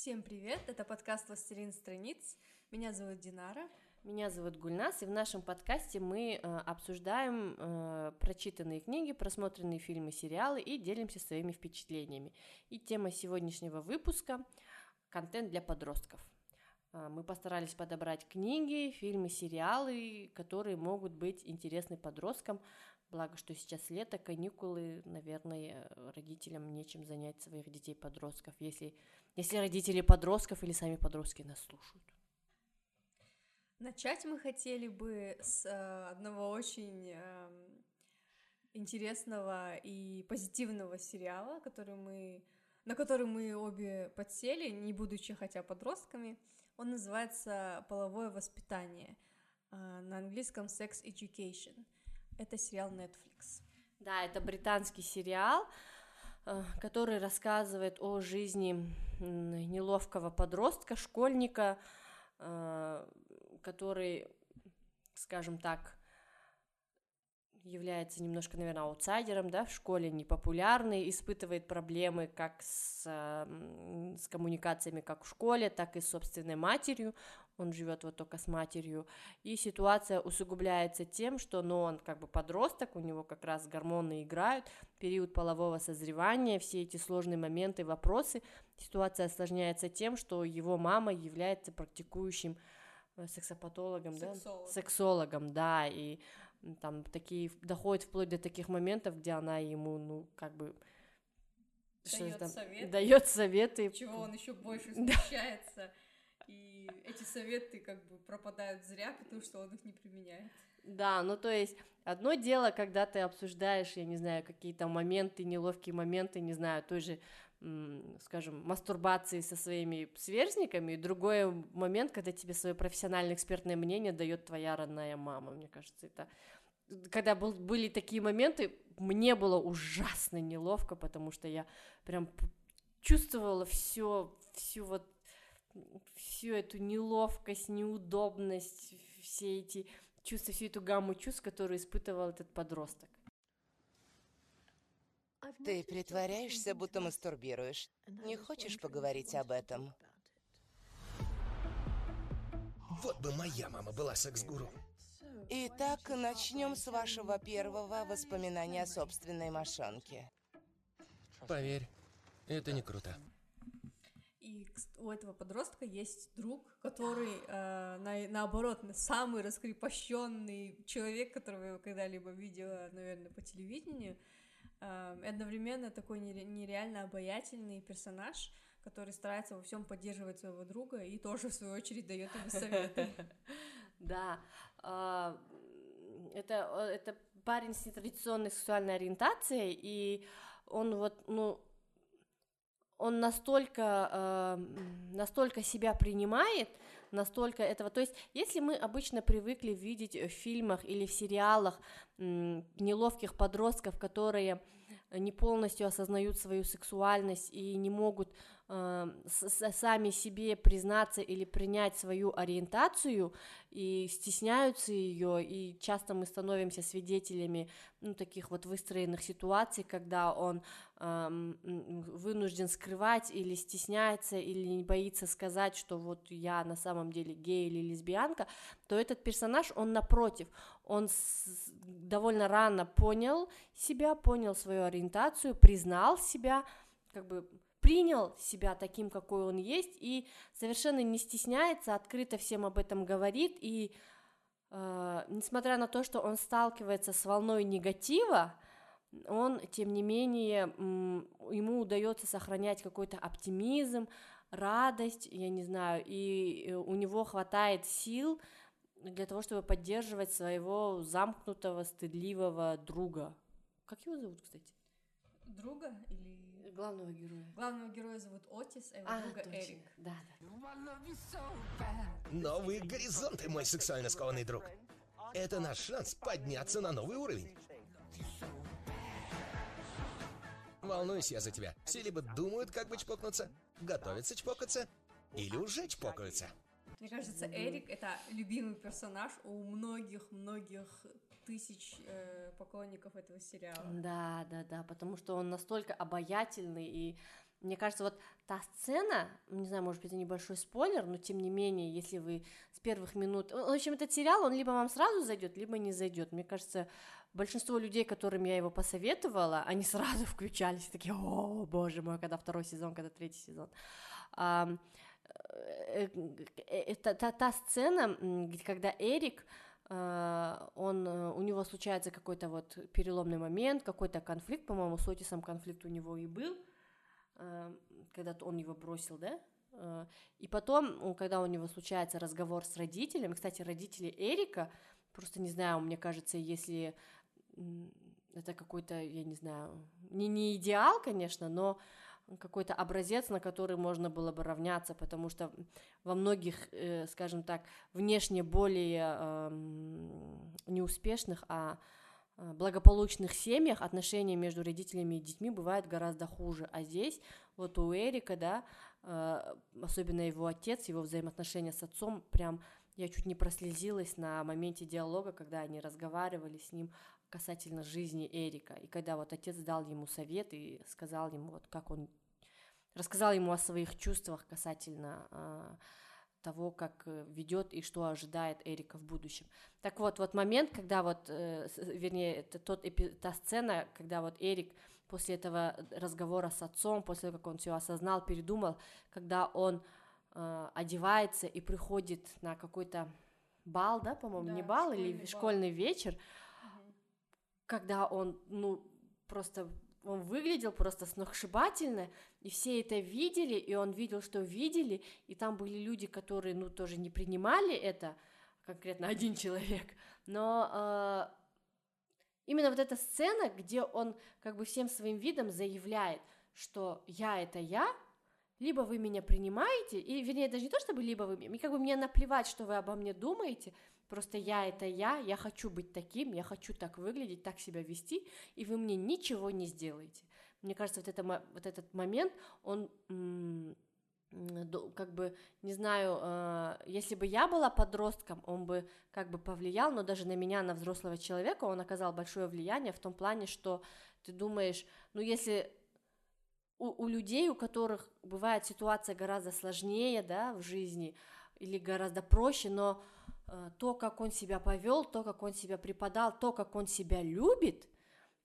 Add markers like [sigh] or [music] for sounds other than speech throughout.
Всем привет! Это подкаст «Властелин страниц». Меня зовут Динара. Меня зовут Гульнас, и в нашем подкасте мы э, обсуждаем э, прочитанные книги, просмотренные фильмы, сериалы и делимся своими впечатлениями. И тема сегодняшнего выпуска – контент для подростков. Э, мы постарались подобрать книги, фильмы, сериалы, которые могут быть интересны подросткам, благо, что сейчас лето, каникулы, наверное, родителям нечем занять своих детей-подростков, если, если родители подростков или сами подростки нас слушают. Начать мы хотели бы с э, одного очень э, интересного и позитивного сериала, который мы, на который мы обе подсели, не будучи хотя подростками. Он называется «Половое воспитание», э, на английском «Sex Education». Это сериал Netflix. Да, это британский сериал, э, который рассказывает о жизни неловкого подростка, школьника, э, который, скажем так, является немножко, наверное, аутсайдером, да, в школе непопулярный, испытывает проблемы как с, с коммуникациями как в школе, так и с собственной матерью, он живет вот только с матерью, и ситуация усугубляется тем, что, ну, он как бы подросток, у него как раз гормоны играют, период полового созревания, все эти сложные моменты, вопросы, ситуация осложняется тем, что его мама является практикующим Э, сексопатологом, Сексолог. да? Сексологом, да, и там такие, доходит вплоть до таких моментов, где она ему, ну, как бы... Дает советы. Дает советы. Чего он еще больше смущается. И эти советы как бы пропадают зря, потому что он их не применяет. Да, ну то есть одно дело, когда ты обсуждаешь, я не знаю, какие-то моменты, неловкие моменты, не знаю, той же скажем, мастурбации со своими сверстниками, и другой момент, когда тебе свое профессиональное экспертное мнение дает твоя родная мама, мне кажется, это когда был, были такие моменты, мне было ужасно неловко, потому что я прям чувствовала все, всю вот всю эту неловкость, неудобность, все эти чувства, всю эту гамму чувств, которую испытывал этот подросток. Ты притворяешься, будто мастурбируешь. Не хочешь поговорить об этом? Вот бы моя мама была секс-гуру. Итак, начнем с вашего первого воспоминания о собственной мошонке. Поверь, это не круто. И у этого подростка есть друг, который, э, на, наоборот, самый раскрепощенный человек, которого я когда-либо видела, наверное, по телевидению. Одновременно такой нереально обаятельный персонаж, который старается во всем поддерживать своего друга и тоже, в свою очередь, дает ему советы. [laughs] Да, а, это, это парень с нетрадиционной сексуальной ориентацией, и он вот, ну, он настолько, настолько себя принимает, настолько этого. То есть, если мы обычно привыкли видеть в фильмах или в сериалах неловких подростков, которые не полностью осознают свою сексуальность и не могут э, сами себе признаться или принять свою ориентацию и стесняются ее, и часто мы становимся свидетелями ну, таких вот выстроенных ситуаций, когда он э, вынужден скрывать или стесняется, или не боится сказать, что вот я на самом деле гей или лесбиянка, то этот персонаж, он напротив, он довольно рано понял себя, понял свою ориентацию, признал себя, как бы принял себя таким, какой он есть, и совершенно не стесняется, открыто всем об этом говорит, и э, несмотря на то, что он сталкивается с волной негатива, он, тем не менее, ему удается сохранять какой-то оптимизм, радость, я не знаю, и э, у него хватает сил для того, чтобы поддерживать своего замкнутого, стыдливого друга. Как его зовут, кстати? Друга или главного героя? Главного героя зовут Отис, а его а, друга точно. Эрик. Да, да. Новые горизонты, мой сексуально скованный друг. Это наш шанс подняться на новый уровень. Волнуюсь я за тебя. Все либо думают, как бы чпокнуться, готовятся чпокаться, или уже чпокаются. Мне кажется, Эрик — это любимый персонаж у многих-многих тысяч э, поклонников этого сериала. Да, да, да, потому что он настолько обаятельный и мне кажется, вот та сцена, не знаю, может быть, это небольшой спойлер, но тем не менее, если вы с первых минут... В общем, этот сериал, он либо вам сразу зайдет, либо не зайдет. Мне кажется, большинство людей, которым я его посоветовала, они сразу [laughs] включались, такие, о, боже мой, когда второй сезон, когда третий сезон. А, это та, та сцена, когда Эрик он, у него случается какой-то вот переломный момент, какой-то конфликт, по-моему, с Отисом конфликт у него и был, когда он его бросил, да, и потом, когда у него случается разговор с родителями, кстати, родители Эрика, просто не знаю, мне кажется, если это какой-то, я не знаю, не, не идеал, конечно, но какой-то образец, на который можно было бы равняться, потому что во многих, э, скажем так, внешне более э, неуспешных, а э, благополучных семьях отношения между родителями и детьми бывают гораздо хуже. А здесь вот у Эрика, да, э, особенно его отец, его взаимоотношения с отцом, прям я чуть не прослезилась на моменте диалога, когда они разговаривали с ним касательно жизни Эрика. И когда вот отец дал ему совет и сказал ему, вот как он рассказал ему о своих чувствах касательно э, того, как э, ведет и что ожидает Эрика в будущем. Так вот, вот момент, когда вот, э, вернее, это тот эпи- та сцена, когда вот Эрик после этого разговора с отцом, после того, как он все осознал, передумал, когда он э, одевается и приходит на какой-то бал, да, по-моему, да, не бал или бал. школьный вечер. Когда он, ну, просто он выглядел просто сногсшибательно, и все это видели, и он видел, что видели, и там были люди, которые, ну, тоже не принимали это, конкретно один человек, но э, именно вот эта сцена, где он как бы всем своим видом заявляет, что я это я, либо вы меня принимаете, и, вернее, даже не то, чтобы либо вы, как бы мне наплевать, что вы обо мне думаете, Просто я это я, я хочу быть таким, я хочу так выглядеть, так себя вести, и вы мне ничего не сделаете. Мне кажется, вот, это, вот этот момент, он как бы, не знаю, э, если бы я была подростком, он бы как бы повлиял, но даже на меня, на взрослого человека, он оказал большое влияние в том плане, что ты думаешь, ну если у, у людей, у которых бывает ситуация гораздо сложнее, да, в жизни, или гораздо проще, но то, как он себя повел, то, как он себя преподал, то, как он себя любит,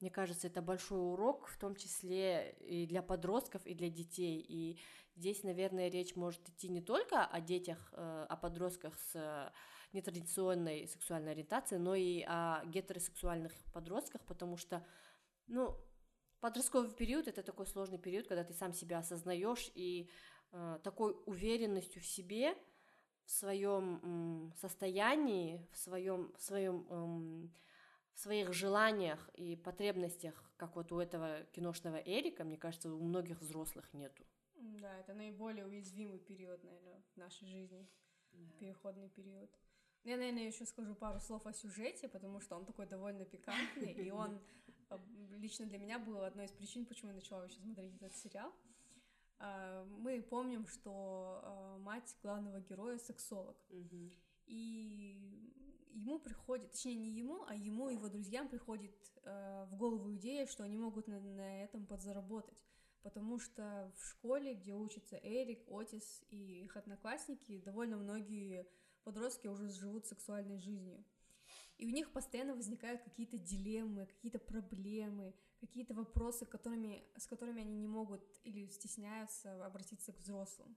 мне кажется, это большой урок, в том числе и для подростков, и для детей. И здесь, наверное, речь может идти не только о детях, э, о подростках с нетрадиционной сексуальной ориентацией, но и о гетеросексуальных подростках, потому что, ну, подростковый период это такой сложный период, когда ты сам себя осознаешь и э, такой уверенностью в себе в своем состоянии, в своем, в своем в своих желаниях и потребностях, как вот у этого киношного Эрика, мне кажется, у многих взрослых нету. Да, это наиболее уязвимый период, наверное, в нашей жизни, да. переходный период. Я, наверное, еще скажу пару слов о сюжете, потому что он такой довольно пикантный, и он э, лично для меня был одной из причин, почему я начала вообще смотреть этот сериал. А, мы помним, что а, мать главного героя сексолог. Угу. И ему приходит, точнее не ему, а ему и его друзьям приходит э, в голову идея, что они могут на, на этом подзаработать. Потому что в школе, где учатся Эрик, Отис и их одноклассники, довольно многие подростки уже живут сексуальной жизнью. И у них постоянно возникают какие-то дилеммы, какие-то проблемы, какие-то вопросы, которыми, с которыми они не могут или стесняются обратиться к взрослым.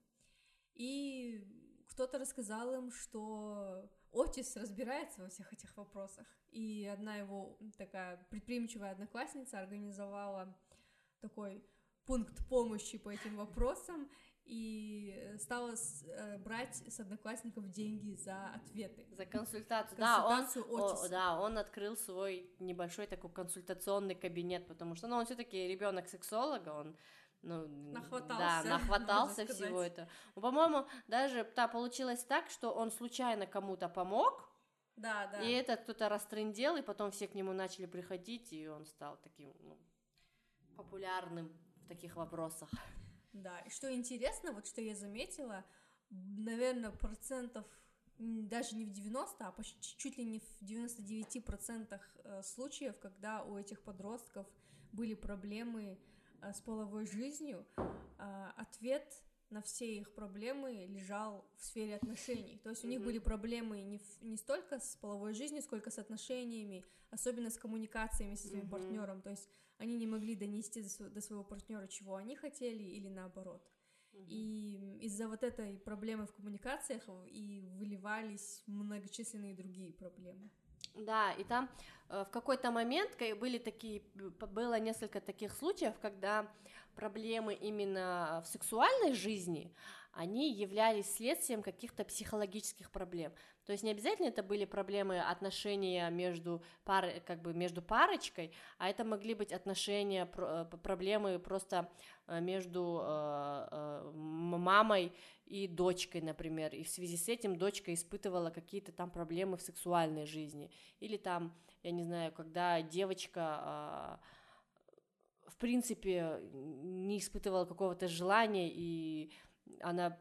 И кто-то рассказал им, что Отис разбирается во всех этих вопросах. И одна его такая предприимчивая одноклассница организовала такой пункт помощи по этим вопросам, и стала с, э, брать с одноклассников деньги за ответы. За консультацию. консультацию да, он, о, да, он открыл свой небольшой такой консультационный кабинет, потому что, ну, он все-таки ребенок сексолога, он ну, нахватался, да, [laughs] нахватался всего этого. Ну, по-моему, даже да, получилось так, что он случайно кому-то помог, да, да. И этот кто-то растрындел, и потом все к нему начали приходить, и он стал таким ну, популярным в таких вопросах. Да, и что интересно, вот что я заметила, наверное, процентов даже не в 90, а почти чуть ли не в 99% э, случаев, когда у этих подростков были проблемы э, с половой жизнью, э, ответ на все их проблемы лежал в сфере отношений. То есть у них были проблемы не, в, не столько с половой жизнью, сколько с отношениями, особенно с коммуникациями со своим партнером. То есть они не могли донести до, до своего партнера, чего они хотели, или наоборот. И из-за вот этой проблемы в коммуникациях и выливались многочисленные другие проблемы. Да, и там э, в какой-то момент были такие, было несколько таких случаев, когда проблемы именно в сексуальной жизни, они являлись следствием каких-то психологических проблем. То есть не обязательно это были проблемы отношения между пар, как бы между парочкой, а это могли быть отношения, э, проблемы просто э, между э, мамой и дочкой, например, и в связи с этим дочка испытывала какие-то там проблемы в сексуальной жизни, или там, я не знаю, когда девочка в принципе не испытывала какого-то желания и она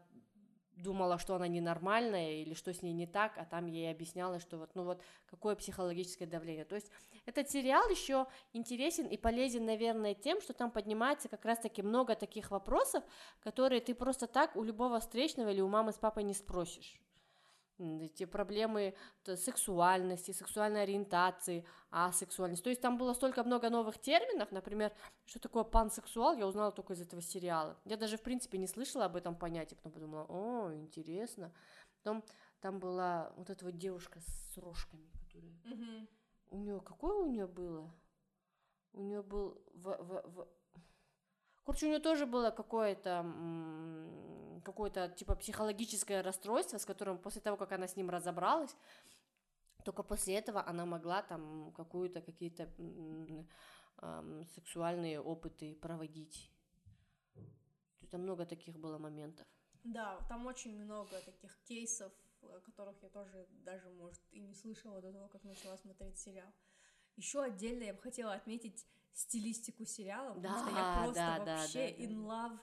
думала, что она ненормальная или что с ней не так, а там ей объяснялось, что вот, ну вот, какое психологическое давление. То есть этот сериал еще интересен и полезен, наверное, тем, что там поднимается как раз-таки много таких вопросов, которые ты просто так у любого встречного или у мамы с папой не спросишь эти проблемы сексуальности, сексуальной ориентации, асексуальности. То есть там было столько много новых терминов, например, что такое пансексуал, я узнала только из этого сериала. Я даже, в принципе, не слышала об этом понятии, потом подумала, о, интересно. Потом там была вот эта вот девушка с рожками, которая... Угу. У нее какое у нее было? У нее был в, в, в... Короче, у нее тоже было какое-то какое-то типа психологическое расстройство, с которым после того, как она с ним разобралась, только после этого она могла там какую-то какие-то э, сексуальные опыты проводить. Там много таких было моментов. Да, там очень много таких кейсов, о которых я тоже даже, может, и не слышала до того, как начала смотреть сериал. Еще отдельно я бы хотела отметить стилистику сериала, потому да, что я просто да, вообще да, да, in love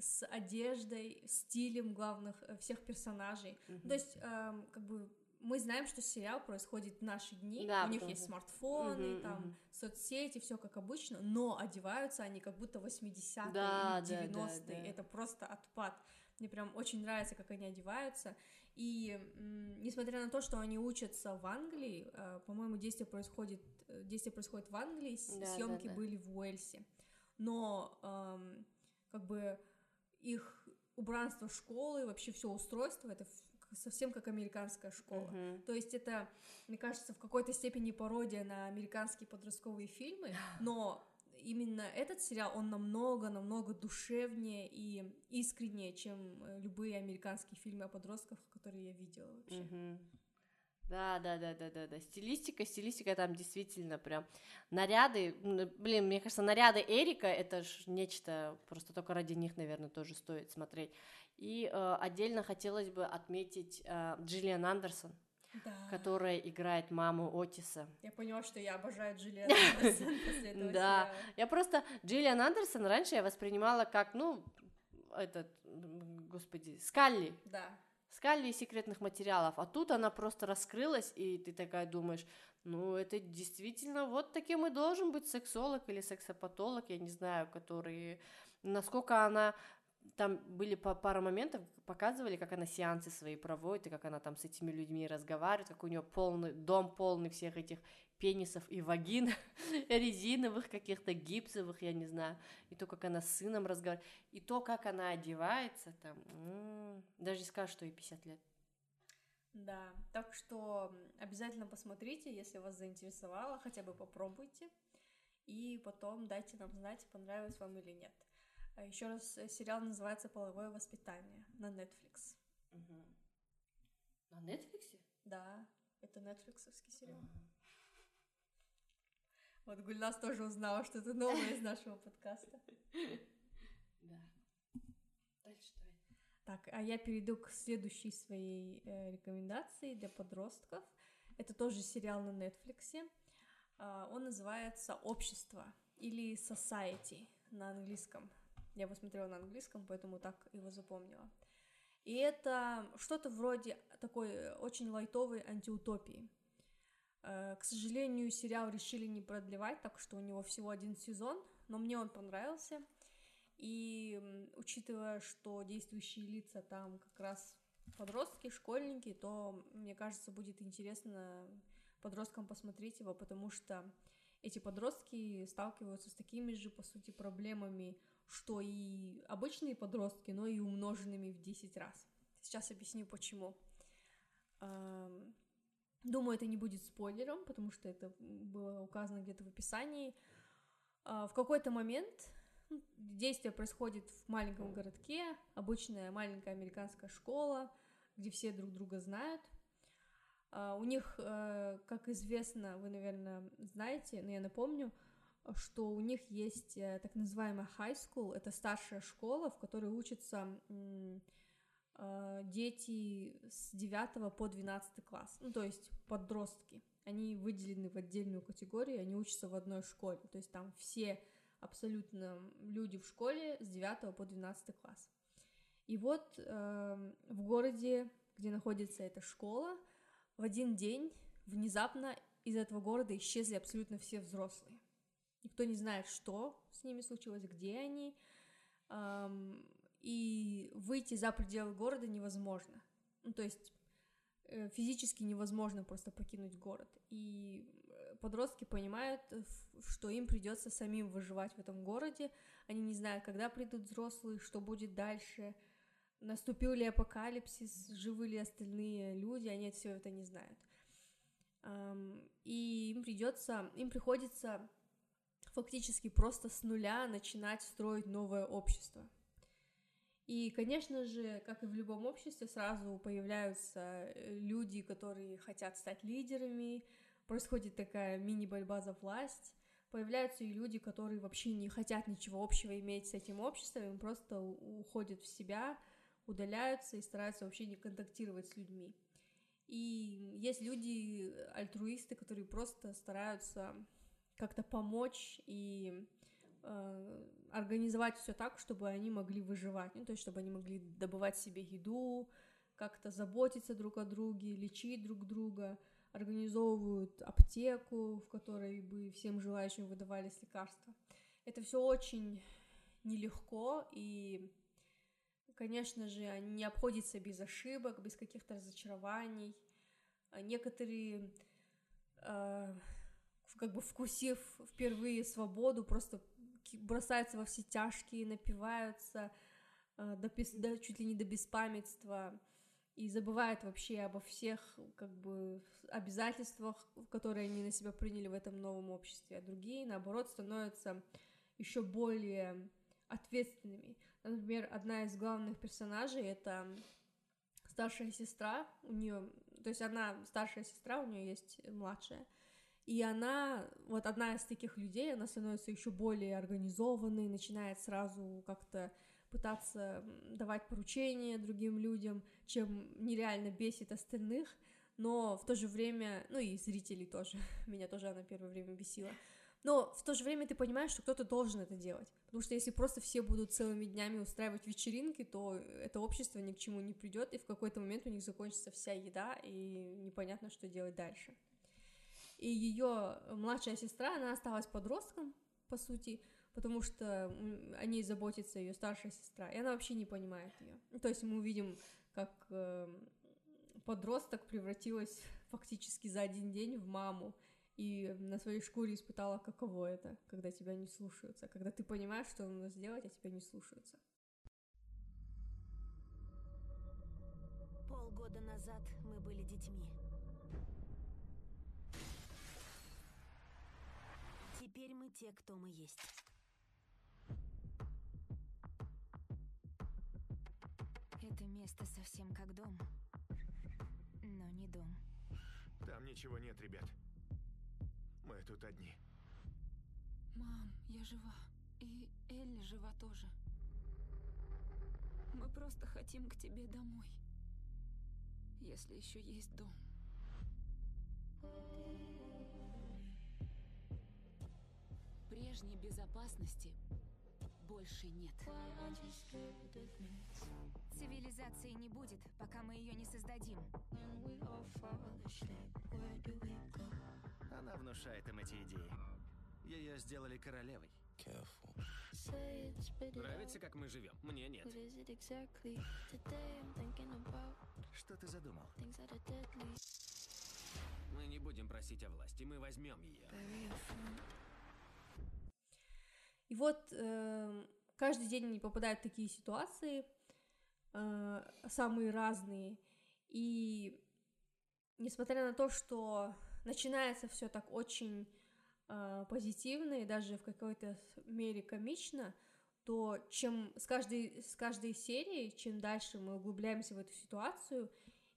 с одеждой, стилем главных э, всех персонажей. Mm-hmm. То есть, эм, как бы мы знаем, что сериал происходит в наши дни, да, у них есть смартфоны, mm-hmm, там mm-hmm. соцсети, все как обычно, но одеваются они как будто 80-е да, или 90-е. Да, да, да. Это просто отпад. Мне прям очень нравится, как они одеваются. И м, несмотря на то, что они учатся в Англии, э, по-моему, действие происходит, действие происходит в Англии, да, съемки да, да. были в Уэльсе. Но эм, как бы их убранство школы, вообще все устройство, это совсем как американская школа. Uh-huh. То есть это, мне кажется, в какой-то степени пародия на американские подростковые фильмы, [laughs] но именно этот сериал, он намного-намного душевнее и искреннее, чем э, любые американские фильмы о подростках, которые я видела вообще. Uh-huh. Да, да, да, да, да, да. Стилистика, стилистика там действительно прям наряды. Блин, мне кажется, наряды Эрика это ж нечто, просто только ради них, наверное, тоже стоит смотреть. И э, отдельно хотелось бы отметить э, Джиллиан Андерсон. Да. которая играет маму Отиса. Я поняла, что я обожаю Джиллиан [laughs] Андерсон после этого Да, я просто... Джиллиан Андерсон раньше я воспринимала как, ну, этот, господи, Скалли. Да Скалли секретных материалов, а тут она просто раскрылась, и ты такая думаешь, ну, это действительно вот таким и должен быть сексолог или сексопатолог, я не знаю, который... Насколько она там были пара моментов, показывали, как она сеансы свои проводит, и как она там с этими людьми разговаривает, как у нее полный дом полный всех этих пенисов и вагин, [laughs] резиновых каких-то, гипсовых, я не знаю, и то, как она с сыном разговаривает, и то, как она одевается, там, м-м, даже не скажешь, что ей 50 лет. Да, так что обязательно посмотрите, если вас заинтересовало, хотя бы попробуйте, и потом дайте нам знать, понравилось вам или нет. А еще раз, э, сериал называется «Половое воспитание» на Netflix. Угу. На Netflix? Да, это нетфликсовский сериал. Угу. Вот Гульнас тоже узнала что-то новое из нашего подкаста. [laughs] Да. Дальше давай. Так, а я перейду к следующей своей э, рекомендации для подростков. Это тоже сериал на Netflix. Э, он называется «Общество» или «Society» на английском. Я его смотрела на английском, поэтому так его запомнила. И это что-то вроде такой очень лайтовой антиутопии. Э, к сожалению, сериал решили не продлевать, так что у него всего один сезон, но мне он понравился. И учитывая, что действующие лица там как раз подростки, школьники, то, мне кажется, будет интересно подросткам посмотреть его, потому что эти подростки сталкиваются с такими же, по сути, проблемами, что и обычные подростки, но и умноженными в 10 раз. Сейчас объясню, почему. Думаю, это не будет спойлером, потому что это было указано где-то в описании. А, в какой-то момент действие происходит в маленьком городке, обычная маленькая американская школа, где все друг друга знают. А, у них, э, как известно, вы, наверное, знаете, но я напомню, что у них есть э, так называемая high school, это старшая школа, в которой учатся а, дети с 9 по 12 класс, ну, то есть подростки. Они выделены в отдельную категорию, они учатся в одной школе, то есть там все абсолютно люди в школе с 9 по 12 класс. И вот э, в городе, где находится эта школа, в один день внезапно из этого города исчезли абсолютно все взрослые. Никто не знает, что с ними случилось, где они. Эм, и выйти за пределы города невозможно. Ну, то есть э, физически невозможно просто покинуть город. И э, подростки понимают, что им придется самим выживать в этом городе. Они не знают, когда придут взрослые, что будет дальше, наступил ли апокалипсис, живы ли остальные люди, они все это не знают. И им придется, им приходится фактически просто с нуля начинать строить новое общество. И, конечно же, как и в любом обществе, сразу появляются э, люди, которые хотят стать лидерами, происходит такая мини-борьба за власть, появляются и люди, которые вообще не хотят ничего общего иметь с этим обществом, им просто уходят в себя, удаляются и стараются вообще не контактировать с людьми. И есть люди, альтруисты, которые просто стараются как-то помочь и э, организовать все так, чтобы они могли выживать, ну, то есть чтобы они могли добывать себе еду, как-то заботиться друг о друге, лечить друг друга, организовывают аптеку, в которой бы всем желающим выдавались лекарства. Это все очень нелегко, и, конечно же, не обходится без ошибок, без каких-то разочарований. А некоторые, э, как бы вкусив впервые свободу, просто бросаются во все тяжкие, напиваются э, до, до, чуть ли не до беспамятства и забывают вообще обо всех как бы обязательствах, которые они на себя приняли в этом новом обществе, а другие, наоборот, становятся еще более ответственными. Например, одна из главных персонажей это старшая сестра, у нее, то есть она старшая сестра, у нее есть младшая, и она, вот одна из таких людей, она становится еще более организованной, начинает сразу как-то пытаться давать поручения другим людям, чем нереально бесит остальных, но в то же время, ну и зрителей тоже, [laughs] меня тоже она первое время бесила, но в то же время ты понимаешь, что кто-то должен это делать, потому что если просто все будут целыми днями устраивать вечеринки, то это общество ни к чему не придет, и в какой-то момент у них закончится вся еда, и непонятно, что делать дальше и ее младшая сестра, она осталась подростком, по сути, потому что о ней заботится ее старшая сестра, и она вообще не понимает ее. Ну, то есть мы увидим, как э, подросток превратилась [laughs] фактически за один день в маму, и на своей шкуре испытала, каково это, когда тебя не слушаются, когда ты понимаешь, что нужно сделать, а тебя не слушаются. Полгода назад мы были детьми. Теперь мы те, кто мы есть. Это место совсем как дом, но не дом. Там ничего нет, ребят. Мы тут одни. Мам, я жива. И Элли жива тоже. Мы просто хотим к тебе домой. Если еще есть дом. Прежней безопасности больше нет. Цивилизации не будет, пока мы ее не создадим. Она внушает им эти идеи. Ее сделали королевой. Нравится, как мы живем? Мне нет. Что ты задумал? Мы не будем просить о власти, мы возьмем ее. И вот э, каждый день они попадают в такие ситуации, э, самые разные. И несмотря на то, что начинается все так очень э, позитивно и даже в какой-то мере комично, то чем с каждой, с каждой серии, чем дальше мы углубляемся в эту ситуацию,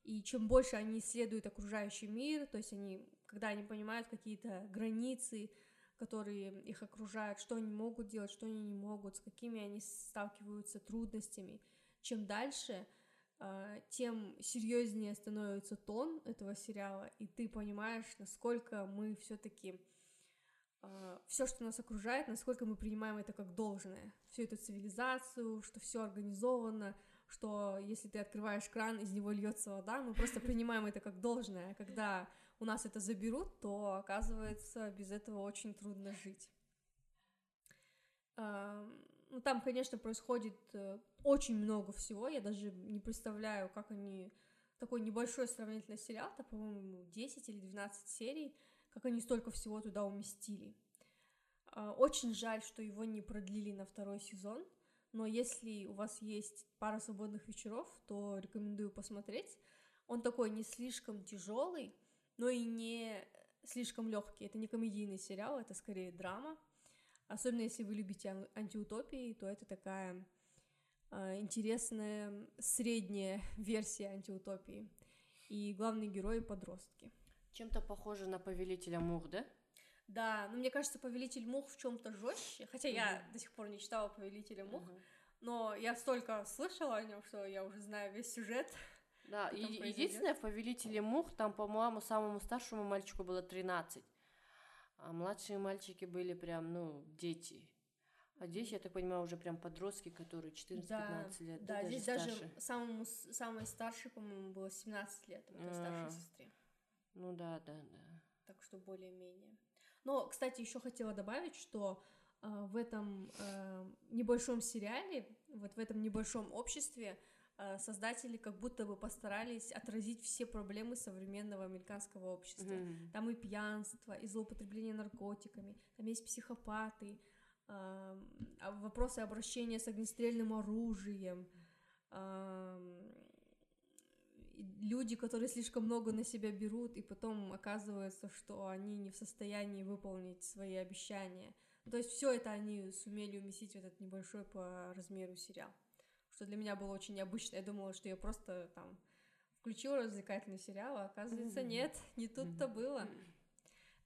и чем больше они исследуют окружающий мир, то есть они, когда они понимают какие-то границы, которые их окружают, что они могут делать, что они не могут, с какими они сталкиваются трудностями. Чем дальше, а, тем серьезнее становится тон этого сериала, и ты понимаешь, насколько мы все-таки а, все, что нас окружает, насколько мы принимаем это как должное, всю эту цивилизацию, что все организовано, что если ты открываешь кран, из него льется вода, мы просто [laughs] принимаем это как должное, а когда у нас это заберут, то оказывается без этого очень трудно жить. Ну, там, конечно, происходит э, очень много всего, я даже не представляю, как они... Такой небольшой сравнительный сериал, это, по-моему, 10 или 12 серий, как они столько всего туда уместили. А, очень жаль, что его не продлили на второй сезон, но если у вас есть пара свободных вечеров, то рекомендую посмотреть. Он такой не слишком тяжелый, но и не слишком легкий. Это не комедийный сериал, это скорее драма. Особенно если вы любите антиутопии, то это такая э, интересная средняя [laughs] версия антиутопии. И главные герои подростки. Чем-то похоже на Повелителя Мух, да? Да, но мне кажется, Повелитель Мух в чем-то жестче, хотя mm-hmm. я до сих пор не читала Повелителя Мух, mm-hmm. но я столько слышала о нем, что я уже знаю весь сюжет. Да, и единственное, в Повелителе Мух, там, по-моему, самому старшему мальчику было 13, а младшие мальчики были прям, ну, дети. А здесь, я так понимаю, уже прям подростки, которые 14-15 да, лет. Да, да здесь даже, даже самому, самой старшей, по-моему, было 17 лет, у а, старшей сестре. Ну да, да, да. Так что более-менее. Но, кстати, еще хотела добавить, что э, в этом э, небольшом сериале, вот в этом небольшом обществе создатели как будто бы постарались отразить все проблемы современного американского общества. Mm-hmm. Там и пьянство, и злоупотребление наркотиками, там есть психопаты, э, вопросы обращения с огнестрельным оружием. Э, люди, которые слишком много на себя берут, и потом оказывается, что они не в состоянии выполнить свои обещания. То есть все это они сумели уместить в этот небольшой по размеру сериал. Что для меня было очень необычно. Я думала, что я просто там включила развлекательный сериал, а оказывается, нет, не тут-то было.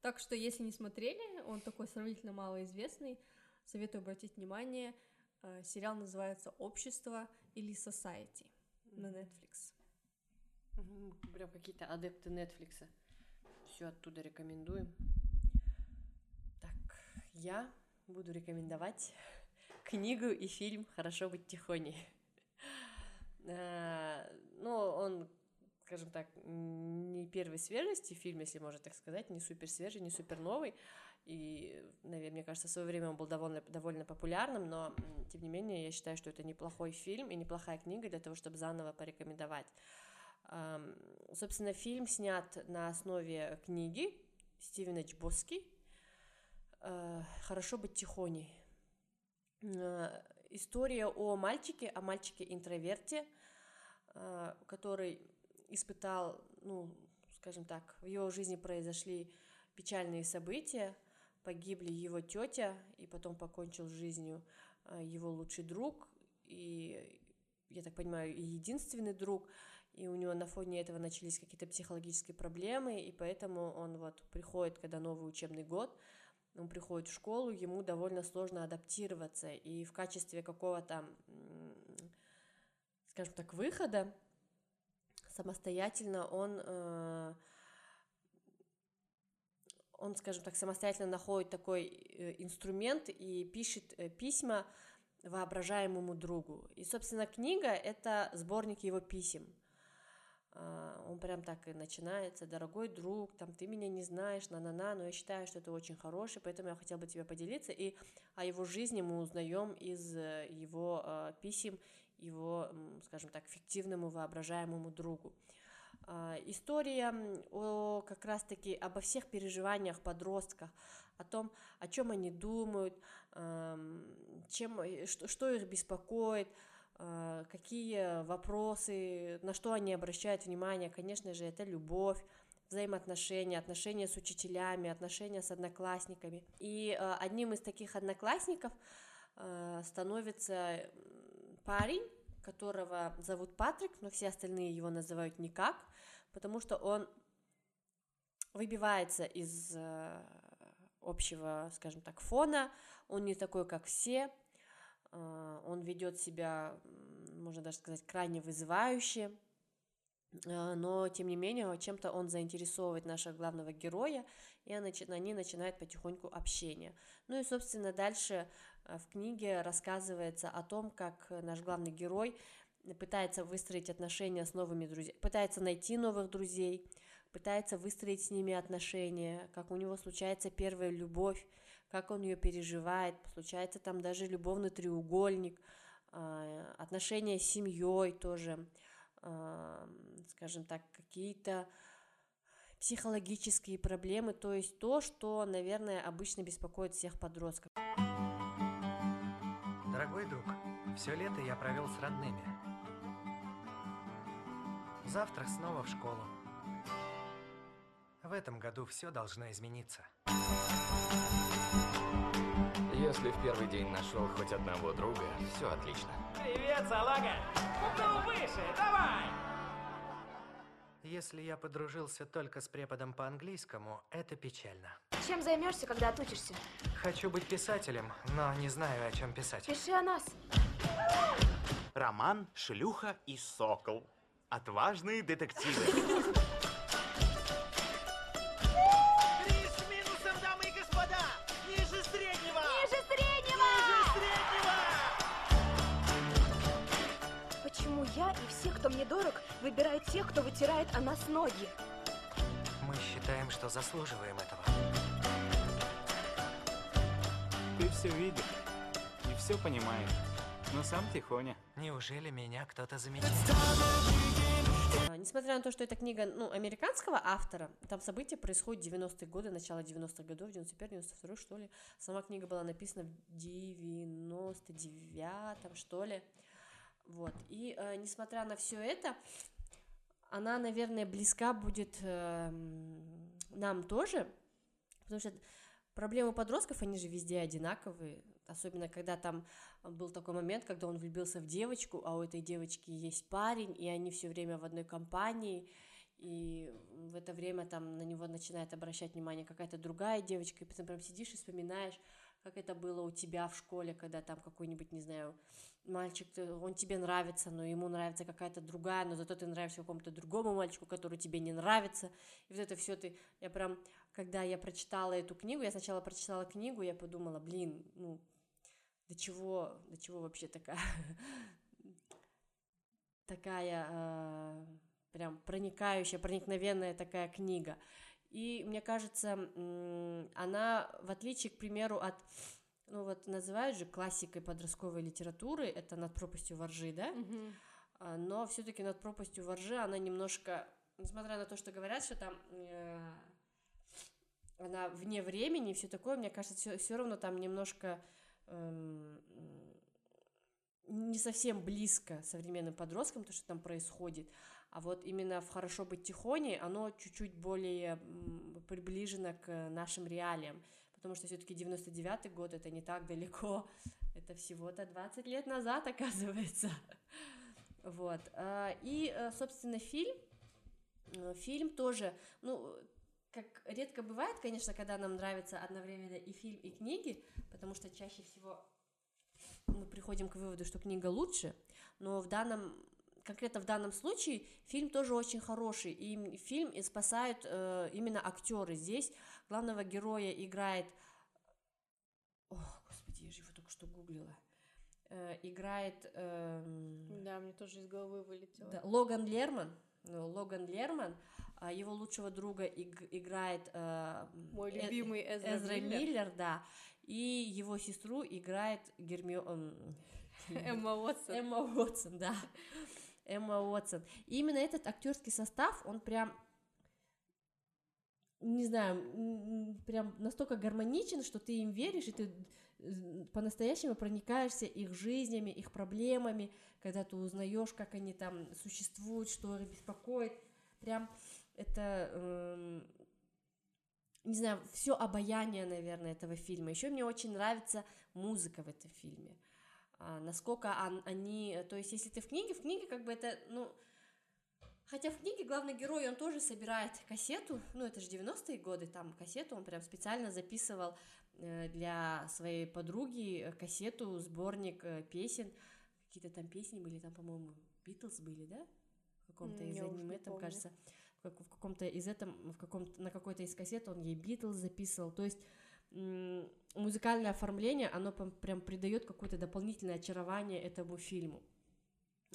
Так что, если не смотрели, он такой сравнительно малоизвестный, советую обратить внимание. Э, сериал называется «Общество» или «Society» на Netflix. Прям какие-то адепты Нетфликса. Все оттуда рекомендуем. Так, я буду рекомендовать [laughs] книгу и фильм «Хорошо быть тихоней». А, ну, он, скажем так, не первой свежести фильм, если можно так сказать, не супер свежий, не супер новый. И, наверное, мне кажется, в свое время он был довольно, довольно популярным, но, тем не менее, я считаю, что это неплохой фильм и неплохая книга для того, чтобы заново порекомендовать. Собственно, фильм снят на основе книги Стивена Чбоски э, «Хорошо быть тихоней». Э, история о мальчике, о мальчике-интроверте, э, который испытал, ну, скажем так, в его жизни произошли печальные события, погибли его тетя, и потом покончил жизнью его лучший друг, и, я так понимаю, единственный друг – и у него на фоне этого начались какие-то психологические проблемы, и поэтому он вот приходит, когда новый учебный год, он приходит в школу, ему довольно сложно адаптироваться, и в качестве какого-то, скажем так, выхода самостоятельно он, э, он, скажем так, самостоятельно находит такой э, инструмент и пишет э, письма воображаемому другу. И, собственно, книга — это сборник его писем. А, он прям так и начинается, дорогой друг, там, ты меня не знаешь, на-на-на, но я считаю, что это очень хороший, поэтому я хотела бы тебе поделиться, и о его жизни мы узнаем из э, его э, писем его, скажем так, фиктивному воображаемому другу. А, история о, как раз-таки обо всех переживаниях подростках, о том, о чем они думают, чем, э, что, что их беспокоит, какие вопросы, на что они обращают внимание. Конечно же, это любовь, взаимоотношения, отношения с учителями, отношения с одноклассниками. И а, одним из таких одноклассников становится парень, которого зовут Патрик, но все остальные его называют никак, потому что он выбивается из э, общего, скажем так, фона, он не такой, как все, э, он ведет себя, можно даже сказать, крайне вызывающе, э, но тем не менее чем-то он заинтересовывает нашего главного героя, и они начинают потихоньку общение. Ну и, собственно, дальше в книге рассказывается о том, как наш главный герой пытается выстроить отношения с новыми друзьями, пытается найти новых друзей, пытается выстроить с ними отношения, как у него случается первая любовь, как он ее переживает, случается там даже любовный треугольник, а, отношения с семьей тоже, а, скажем так, какие-то психологические проблемы, то есть то, что, наверное, обычно беспокоит всех подростков. Дорогой друг, все лето я провел с родными. Завтра снова в школу. В этом году все должно измениться. Если в первый день нашел хоть одного друга, все отлично. Привет, салага! Ну выше, давай! Если я подружился только с преподом по английскому, это печально. Чем займешься, когда отучишься? Хочу быть писателем, но не знаю, о чем писать. Пиши о нас. Роман «Шлюха и сокол». Отважные детективы. [laughs] я и все, кто мне дорог, выбирают тех, кто вытирает о нас ноги? Мы считаем, что заслуживаем этого. Ты все видишь и все понимаешь, но сам тихоня. Неужели меня кто-то замечает? А, несмотря на то, что эта книга ну, американского автора, там события происходят в 90-е годы, начало 90-х годов, 91-92 что ли. Сама книга была написана в 99-м, что ли. Вот. И э, несмотря на все это, она, наверное, близка будет э, нам тоже, потому что проблемы подростков, они же везде одинаковые, особенно когда там был такой момент, когда он влюбился в девочку, а у этой девочки есть парень, и они все время в одной компании, и в это время там на него начинает обращать внимание какая-то другая девочка, и потом прям сидишь и вспоминаешь, как это было у тебя в школе, когда там какой-нибудь, не знаю, мальчик, он тебе нравится, но ему нравится какая-то другая, но зато ты нравишься какому-то другому мальчику, который тебе не нравится, и вот это все ты, я прям, когда я прочитала эту книгу, я сначала прочитала книгу, я подумала, блин, ну, до чего, до чего вообще такая, [laughs] такая э, прям проникающая, проникновенная такая книга. И мне кажется, она, в отличие, к примеру, от, ну вот называют же классикой подростковой литературы, это «Над пропастью воржи», да? А, Но все-таки «Над пропастью воржи» она немножко, несмотря на то, что говорят, что там э, она вне времени и все такое, мне кажется, все равно там немножко эм, не совсем близко современным подросткам то, что там происходит, а вот именно в «Хорошо быть тихоней» оно чуть-чуть более приближено к нашим реалиям, потому что все-таки 99-й год это не так далеко, [laughs] это всего-то 20 лет назад, [laughs] оказывается. Вот. а, И, э, собственно, фильм, э, фильм тоже, ну, как редко бывает, конечно, когда нам нравится одновременно и фильм, и книги, потому что чаще всего мы приходим к выводу, что книга лучше, но в данном конкретно в данном случае фильм тоже очень хороший, и фильм и спасают э, именно актеры. Здесь главного героя играет, о, господи, я же его только что гуглила, э, играет... эм, Да, мне тоже из головы вылетело. да, Логан Лерман. Ну, Логан Лерман, а его лучшего друга иг- играет э, Мой Э- любимый Эзра Миллер. Миллер, да, и его сестру играет Гермиона... [laughs] Эмма Уотсон. Эмма Уотсон, да. Эмма Уотсон. И именно этот актерский состав, он прям не знаю, прям настолько гармоничен, что ты им веришь, и ты э, по-настоящему проникаешься их жизнями, их проблемами, когда ты узнаешь, как они там существуют, что их беспокоит. Прям это, эм, не знаю, все обаяние, наверное, этого фильма. Еще мне очень нравится музыка в этом фильме. А, насколько он- они, то есть, если ты в книге, в книге как бы это, ну, Хотя в книге главный герой, он тоже собирает кассету, ну это же 90-е годы, там кассету, он прям специально записывал э, для своей подруги э, кассету, сборник э, песен, какие-то там песни были, там, по-моему, Битлз были, да? В каком-то из аниме, там, кажется, в, как- в каком-то из этом, в каком на какой-то из кассет он ей Битлз записывал, то есть музыкальное оформление, оно прям придает какое-то дополнительное очарование этому фильму.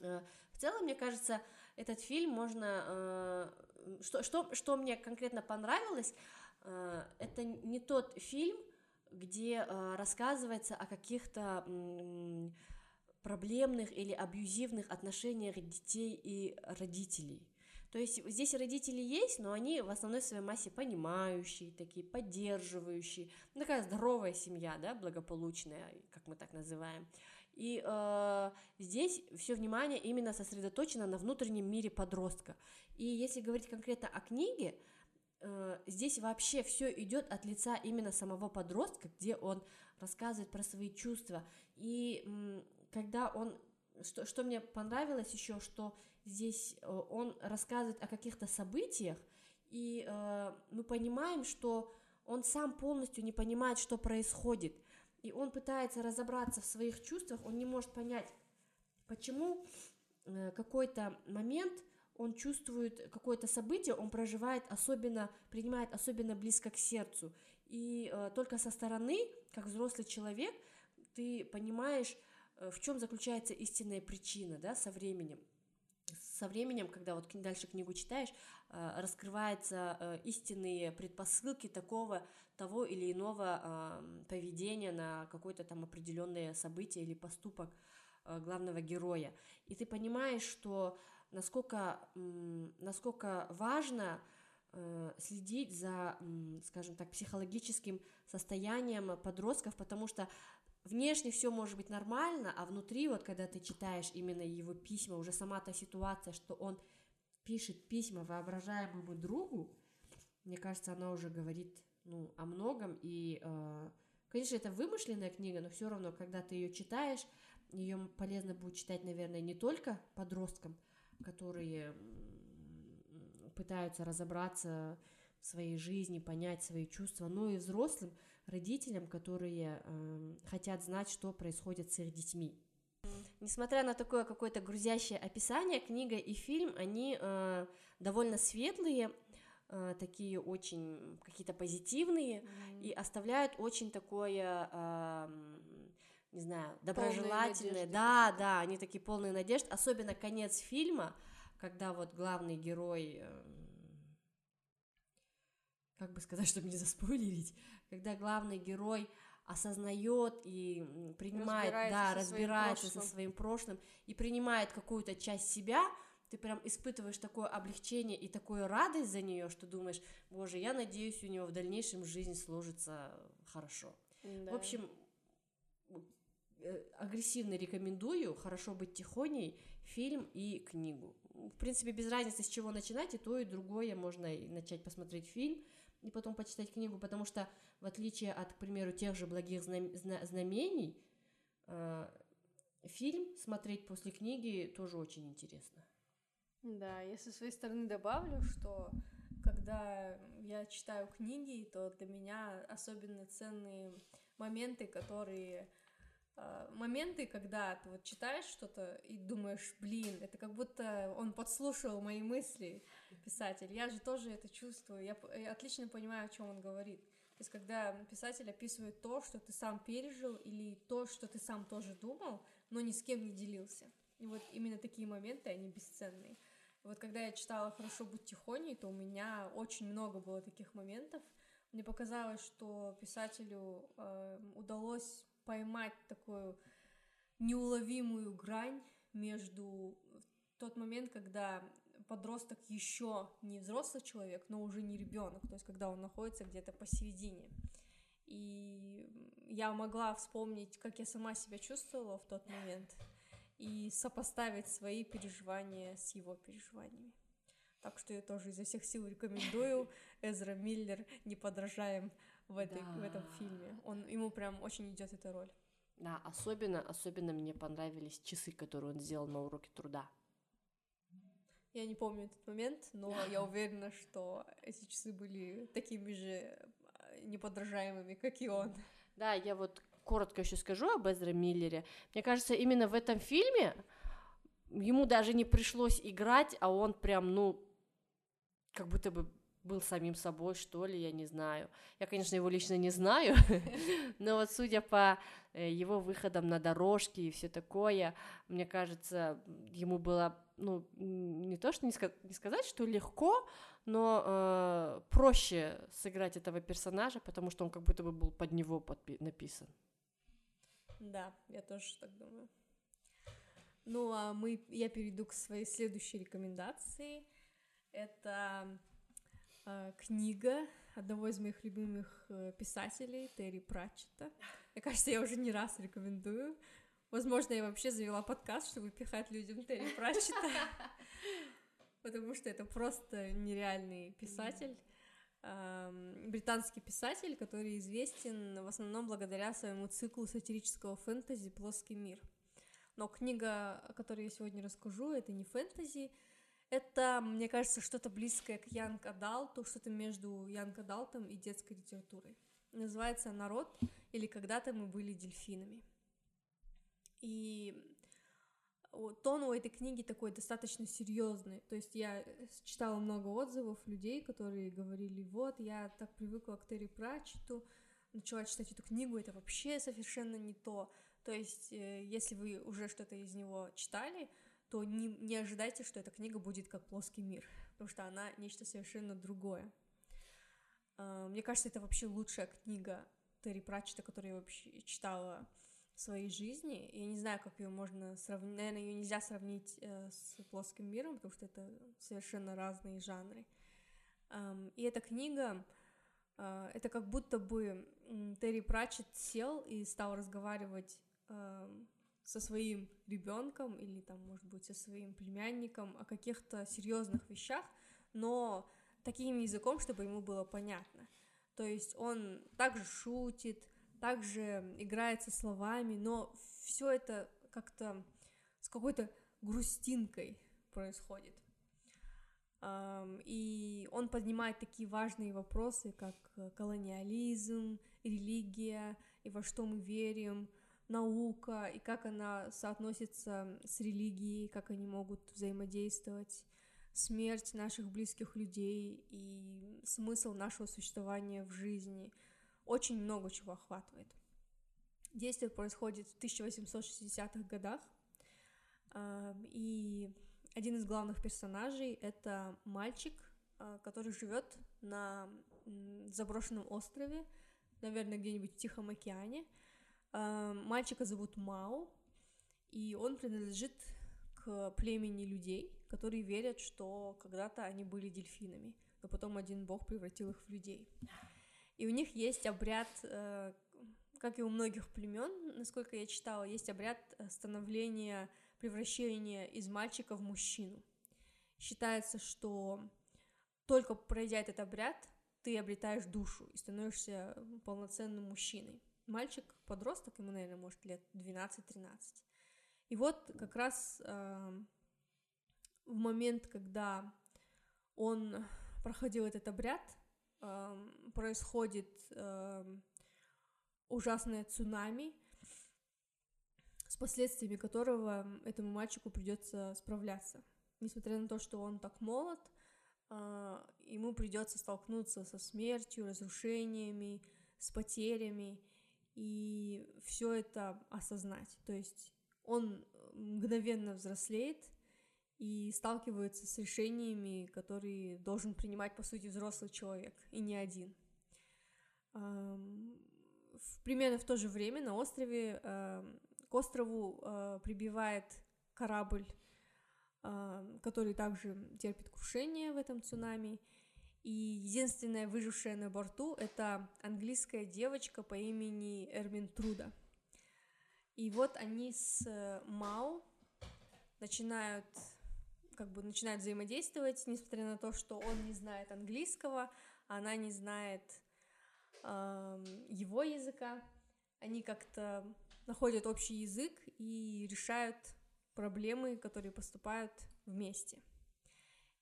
Э, В целом, мне кажется, этот фильм можно... э, Что, что, что мне конкретно понравилось, э, это не тот фильм, где рассказывается о каких-то проблемных или абьюзивных отношениях детей и родителей. То есть здесь родители есть, но они в основной своей массе понимающие, такие поддерживающие, ну, такая здоровая семья, да, благополучная, как мы так называем. И э, здесь все внимание именно сосредоточено на внутреннем мире подростка. И если говорить конкретно о книге, э, здесь вообще все идет от лица именно самого подростка, где он рассказывает про свои чувства. И когда он, что, что мне понравилось еще, что здесь э, он рассказывает о каких-то событиях, и э, мы понимаем, что он сам полностью не понимает, что происходит, и он пытается разобраться в своих чувствах, он не может понять, почему э, какой-то момент он чувствует какое-то событие, он проживает особенно, принимает особенно близко к сердцу. И э, только со стороны, как взрослый человек, ты понимаешь, э, в чем заключается истинная причина, да, со временем. Со временем, когда вот дальше книгу читаешь, э, раскрываются э, истинные предпосылки такого, того или иного э, поведения на какое-то там определенное событие или поступок э, главного героя. И ты понимаешь, что насколько, насколько важно э, следить за, скажем так, психологическим состоянием подростков, потому что внешне все может быть нормально, а внутри, вот когда ты читаешь именно его письма, уже сама та ситуация, что он пишет письма воображаемому другу, мне кажется, она уже говорит ну, о многом. И, э, конечно, это вымышленная книга, но все равно, когда ты ее читаешь, ее полезно будет читать, наверное, не только подросткам, которые пытаются разобраться в своей жизни, понять свои чувства, но и взрослым родителям, которые э, хотят знать, что происходит с их детьми. Несмотря на такое какое-то грузящее описание, книга и фильм, они э, довольно светлые, э, такие очень какие-то позитивные и оставляют очень такое, э, не знаю, доброжелательное. Да, да, они такие полные надежд, особенно конец фильма, когда вот главный герой, э, как бы сказать, [laughs] чтобы не заспойлерить, когда главный герой осознает и принимает, Разбирается да, со своим разбирается со прошлым. своим прошлым и принимает какую-то часть себя, ты прям испытываешь такое облегчение и такую радость за нее, что думаешь, боже, я надеюсь, у него в дальнейшем жизнь сложится хорошо. Да. В общем, э, агрессивно рекомендую «Хорошо быть тихоней» фильм и книгу. В принципе, без разницы, с чего начинать, и то, и другое можно начать посмотреть фильм, и потом почитать книгу, потому что, в отличие от, к примеру, тех же «Благих знам- зна- знамений», э, фильм смотреть после книги тоже очень интересно. Да, я со своей стороны добавлю, что когда я читаю книги, то для меня особенно ценные моменты, которые э, моменты, когда ты вот читаешь что-то и думаешь, блин, это как будто он подслушал мои мысли, писатель. Я же тоже это чувствую, я, отлично понимаю, о чем он говорит. есть, когда писатель описывает то, что ты сам пережил, или то, что ты сам тоже думал, но ни с кем не делился. И вот именно такие моменты, они бесценные. Вот когда я читала «Хорошо быть тихоней», то у меня очень много было таких моментов. Мне показалось, что писателю э, удалось поймать такую неуловимую грань между тот момент, когда подросток еще не взрослый человек, но уже не ребенок, то есть когда он находится где-то посередине. И я могла вспомнить, как я сама себя чувствовала в тот момент, и сопоставить свои переживания с его переживаниями. Так что я тоже изо всех сил рекомендую. [laughs] Эзра Миллер не подражаем в, этой, да. в этом фильме. Он, ему прям очень идет эта роль. Да, особенно, особенно мне понравились часы, которые он сделал на уроке труда. Я не помню этот момент, но [laughs] я уверена, что эти часы были такими же а, неподражаемыми, как и он. Да, я вот коротко еще скажу об Эзре Миллере. Мне кажется, именно в этом фильме ему даже не пришлось играть, а он прям, ну, как будто бы был самим собой, что ли, я не знаю. Я, конечно, его лично не знаю, [laughs] но вот судя по э, его выходам на дорожки и все такое, мне кажется, ему было, ну, не то, что не, ска- не сказать, что легко, но э, проще сыграть этого персонажа, потому что он как будто бы был под него подпи- написан. Да, я тоже так думаю. Ну, а мы, я перейду к своей следующей рекомендации. Это э, книга одного из моих любимых э, писателей, Терри Пратчета. Мне кажется, я уже не раз рекомендую. Возможно, я вообще завела подкаст, чтобы пихать людям Терри Пратчета, [laughs] потому что это просто нереальный писатель британский писатель, который известен в основном благодаря своему циклу сатирического фэнтези «Плоский мир». Но книга, о которой я сегодня расскажу, это не фэнтези, это, мне кажется, что-то близкое к Янг Адалту, что-то между Янг Адалтом и детской литературой. Называется «Народ» или «Когда-то мы были дельфинами». И тон у этой книги такой достаточно серьезный. То есть я читала много отзывов людей, которые говорили, вот, я так привыкла к Терри Пратчету, начала читать эту книгу, это вообще совершенно не то. То есть, э, если вы уже что-то из него читали, то не, не ожидайте, что эта книга будет как плоский мир, потому что она нечто совершенно другое. А, мне кажется, это вообще лучшая книга Терри Пратчета, которую я вообще читала своей жизни. Я не знаю, как ее можно сравнить. Наверное, ее нельзя сравнить э, с плоским миром, потому что это совершенно разные жанры. Um, и эта книга, uh, это как будто бы Терри Пратчет сел и стал разговаривать uh, со своим ребенком или там, может быть, со своим племянником о каких-то серьезных вещах, но таким языком, чтобы ему было понятно. То есть он также шутит, также играется словами, но все это как-то с какой-то грустинкой происходит. И он поднимает такие важные вопросы, как колониализм, религия, и во что мы верим, наука, и как она соотносится с религией, как они могут взаимодействовать, смерть наших близких людей и смысл нашего существования в жизни — очень много чего охватывает. Действие происходит в 1860-х годах, и один из главных персонажей — это мальчик, а, который живет на заброшенном острове, наверное, где-нибудь в Тихом океане. Мальчика зовут Мау, и он принадлежит к племени людей, которые верят, что когда-то они были дельфинами, но потом один бог превратил их в людей. И у них есть обряд, э, как и у многих племен, насколько я читала, есть обряд становления, превращения из мальчика в мужчину. Считается, что только пройдя этот обряд, ты обретаешь душу и становишься полноценным мужчиной. Мальчик, подросток, ему, наверное, может лет 12-13. И вот как раз э, в момент, когда он проходил этот обряд, происходит ужасное цунами, с последствиями которого этому мальчику придется справляться. Несмотря на то, что он так молод, а, ему придется столкнуться со смертью, разрушениями, с потерями и все это осознать. То есть он мгновенно взрослеет и сталкивается с решениями, которые должен принимать, по сути, взрослый человек, и не один. Примерно в то же время на острове к острову а, прибивает корабль, который также терпит крушение в этом цунами, и единственная выжившая на борту — это английская девочка по имени Эрмин Труда. И вот они с э, Мау начинают как бы начинают взаимодействовать, несмотря на то, что он не знает английского, она не знает э, его языка. Они как-то находят общий язык и решают проблемы, которые поступают вместе.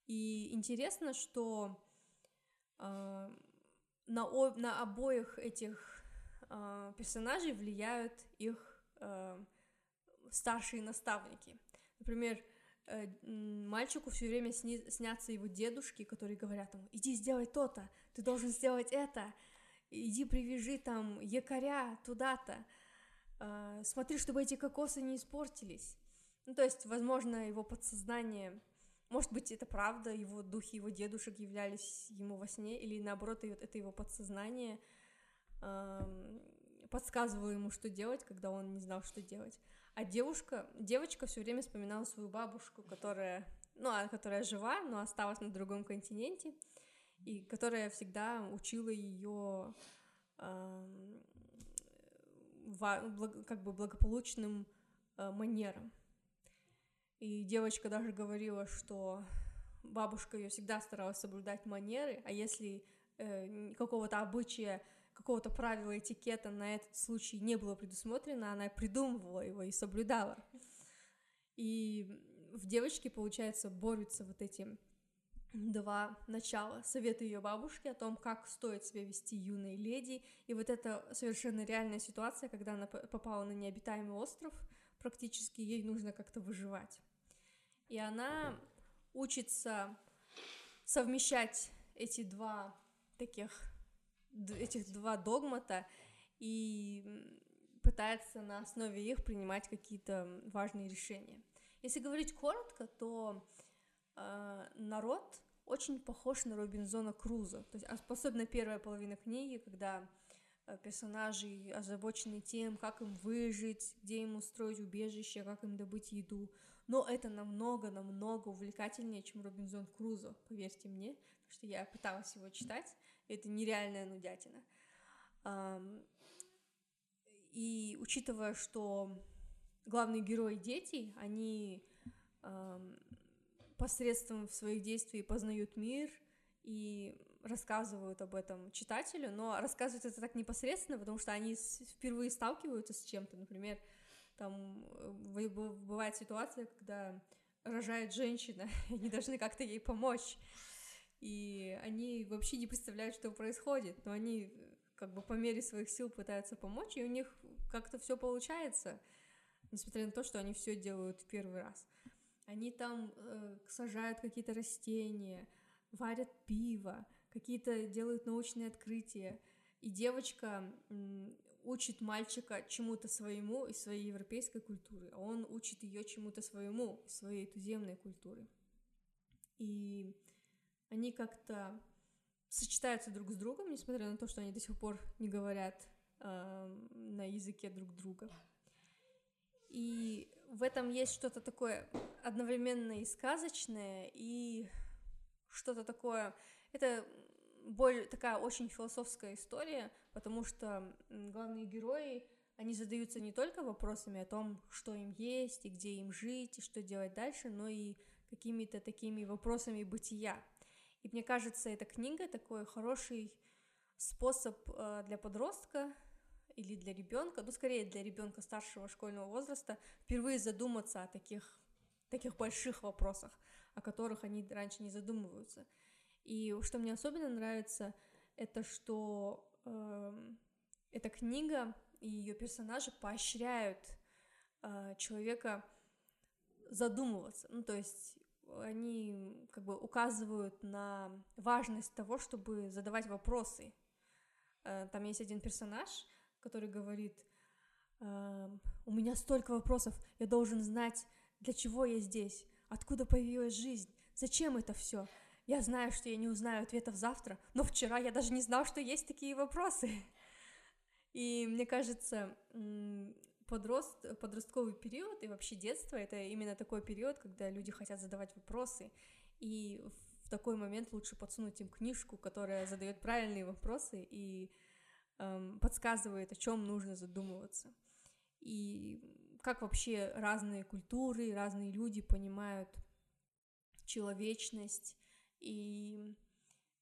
И интересно, что э, на, о, на обоих этих э, персонажей влияют их э, старшие наставники. Например, мальчику все время сни, снятся его дедушки, которые говорят ему, иди сделай то-то, ты должен сделать это, иди привяжи там якоря туда-то, э, смотри, чтобы эти кокосы не испортились. Ну, то есть, возможно, его подсознание может быть, это правда, его духи его дедушек являлись ему во сне, или наоборот, это его подсознание эм, подсказывало ему, что делать, когда он не знал, что делать. А девушка, девочка все время вспоминала свою бабушку, которая, ну, а, которая жива, но осталась на другом континенте, и которая всегда учила ее эм, как бы благополучным э, манерам. И девочка даже говорила, что бабушка ее всегда старалась соблюдать манеры, а если э, какого-то обычая, какого-то правила этикета на этот случай не было предусмотрено, она придумывала его и соблюдала. И в девочке, получается, борются вот эти два начала. Советы ее бабушки о том, как стоит себя вести юной леди, и вот эта совершенно реальная ситуация, когда она попала на необитаемый остров, практически ей нужно как-то выживать и она учится совмещать эти два таких, этих два догмата и пытается на основе их принимать какие-то важные решения. Если говорить коротко, то э, народ очень похож на Робинзона Круза. То есть особенно первая половина книги, когда э, персонажи озабочены тем, как им выжить, где им устроить убежище, как им добыть еду но это намного-намного увлекательнее, чем Робинзон Крузо, поверьте мне, потому что я пыталась его читать, это нереальная нудятина. И учитывая, что главные герои дети, они посредством своих действий познают мир и рассказывают об этом читателю, но рассказывают это так непосредственно, потому что они впервые сталкиваются с чем-то, например, там э, бывает ситуация, когда рожает женщина, [laughs] и они должны как-то ей помочь. И они вообще не представляют, что происходит, но они э, как бы по мере своих сил пытаются помочь, и у них как-то все получается, несмотря на то, что они все делают в первый раз. Они там э, сажают какие-то растения, варят пиво, какие-то делают научные открытия. И девочка учит мальчика чему-то своему из своей европейской культуры, а он учит ее чему-то своему из своей туземной культуры. И они как-то сочетаются друг с другом, несмотря на то, что они до сих пор не говорят э, на языке друг друга. И в этом есть что-то такое одновременно и сказочное, и что-то такое... Это более такая очень философская история, потому что главные герои, они задаются не только вопросами о том, что им есть, и где им жить, и что делать дальше, но и какими-то такими вопросами бытия. И мне кажется, эта книга такой хороший способ э, для подростка или для ребенка, ну скорее для ребенка старшего школьного возраста, впервые задуматься о таких, таких больших вопросах, о которых они раньше не задумываются. И что мне особенно нравится, это что э, эта книга и ее персонажи поощряют э, человека задумываться. Ну, то есть они как бы указывают на важность того, чтобы задавать вопросы. Э, там есть один персонаж, который говорит, «Эм, у меня столько вопросов, я должен знать, для чего я здесь, откуда появилась жизнь, зачем это все. Я знаю, что я не узнаю ответов завтра, но вчера я даже не знал, что есть такие вопросы. И мне кажется, подрост, подростковый период и вообще детство — это именно такой период, когда люди хотят задавать вопросы, и в такой момент лучше подсунуть им книжку, которая задает правильные вопросы и эм, подсказывает, о чем нужно задумываться. И как вообще разные культуры, разные люди понимают человечность и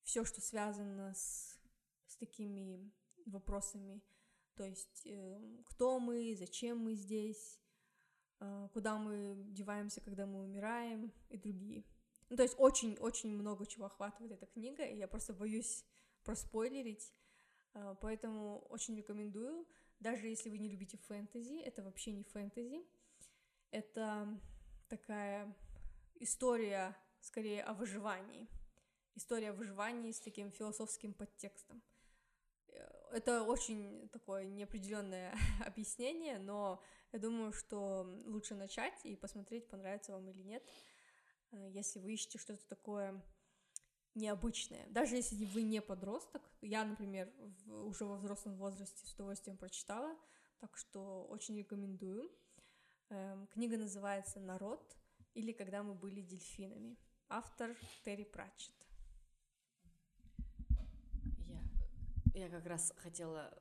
все, что связано с, с такими вопросами. То есть, э, кто мы, зачем мы здесь, э, куда мы деваемся, когда мы умираем и другие. Ну, то есть очень-очень много чего охватывает эта книга, и я просто боюсь проспойлерить, э, поэтому очень рекомендую. Даже если вы не любите фэнтези, это вообще не фэнтези, это такая история скорее о выживании. История о выживании с таким философским подтекстом это очень такое неопределенное [laughs] объяснение, но я думаю, что лучше начать и посмотреть, понравится вам или нет, э, если вы ищете что-то такое необычное. Даже если вы не подросток, я, например, в, уже во взрослом возрасте с удовольствием прочитала, так что очень рекомендую. Эм, книга называется «Народ» или «Когда мы были дельфинами». Автор Терри Пратчетт. Я как раз хотела,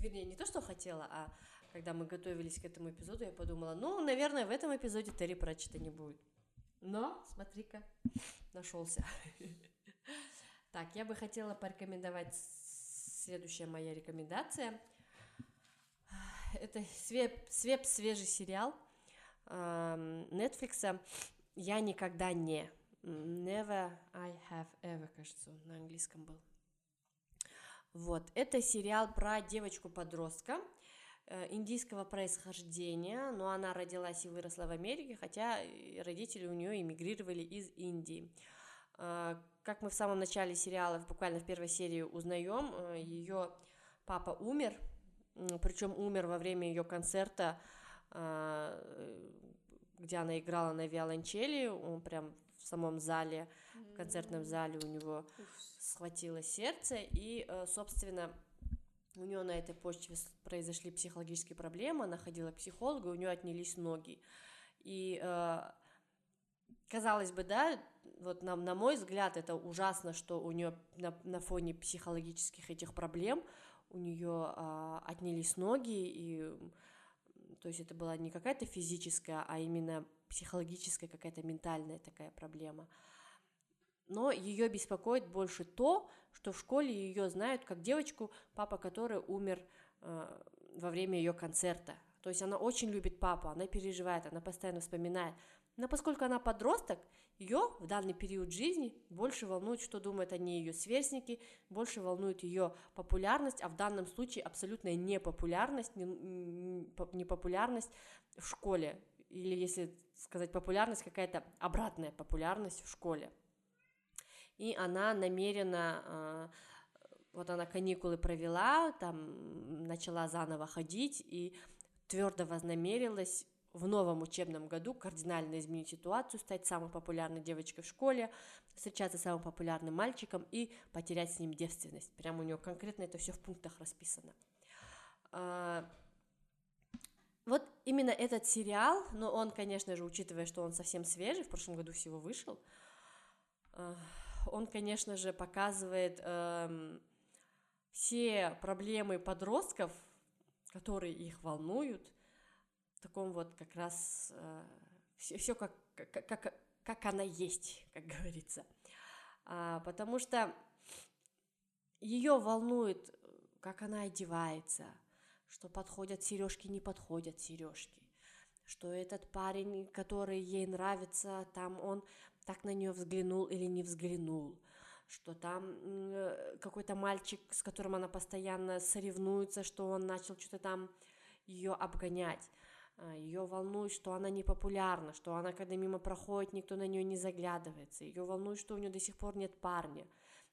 вернее, не то, что хотела, а когда мы готовились к этому эпизоду, я подумала, ну, наверное, в этом эпизоде Терри Пратчета не будет. Но, смотри-ка, нашелся. [laughs] Так, я бы хотела порекомендовать следующая моя рекомендация. Это свеп, свеп свежий сериал Netflix. Я никогда не. Never I have ever, кажется, на английском был. Вот, это сериал про девочку-подростка э, индийского происхождения, но она родилась и выросла в Америке, хотя родители у нее эмигрировали из Индии. Э, как мы в самом начале сериала, буквально в первой серии узнаем, э, ее папа умер, причем умер во время ее концерта, где она играла на виолончели, он прям в самом зале, в концертном зале у него схватило сердце, и, э, собственно, у нее на этой почве произошли психологические проблемы, она ходила к психологу, у нее отнялись ноги. И, э, казалось бы, да, вот на, на мой взгляд, это ужасно, что у нее на, на фоне психологических этих проблем у нее э, отнялись ноги, и то есть это была не какая-то физическая, а именно психологическая, какая-то ментальная такая проблема но ее беспокоит больше то, что в школе ее знают как девочку, папа которой умер э, во время ее концерта. То есть она очень любит папу, она переживает, она постоянно вспоминает. Но поскольку она подросток, ее в данный период жизни больше волнует, что думают о ней ее сверстники, больше волнует ее популярность, а в данном случае абсолютная непопулярность, непопулярность в школе. Или, если сказать популярность, какая-то обратная популярность в школе и она намеренно а, вот она каникулы провела, там начала заново ходить и твердо вознамерилась в новом учебном году кардинально изменить ситуацию, стать самой популярной девочкой в школе, встречаться с самым популярным мальчиком и потерять с ним девственность. Прямо у нее конкретно это все в пунктах расписано. Вот именно этот сериал, но он, конечно же, учитывая, что он совсем свежий, в прошлом году всего вышел, а, он, конечно же, показывает э, все проблемы подростков, которые их волнуют, в таком вот как раз э, все, все как, как, как, как она есть, как говорится. А, потому что ее волнует, как она одевается, что подходят сережки, не подходят сережки, что этот парень, который ей нравится, там он так на нее взглянул или не взглянул, что там э, какой-то мальчик, с которым она постоянно соревнуется, что он начал что-то там ее обгонять. ее волнует, что она не популярна, что она, когда мимо проходит, никто на нее не заглядывается, ее волнует, что у нее до сих пор нет парня,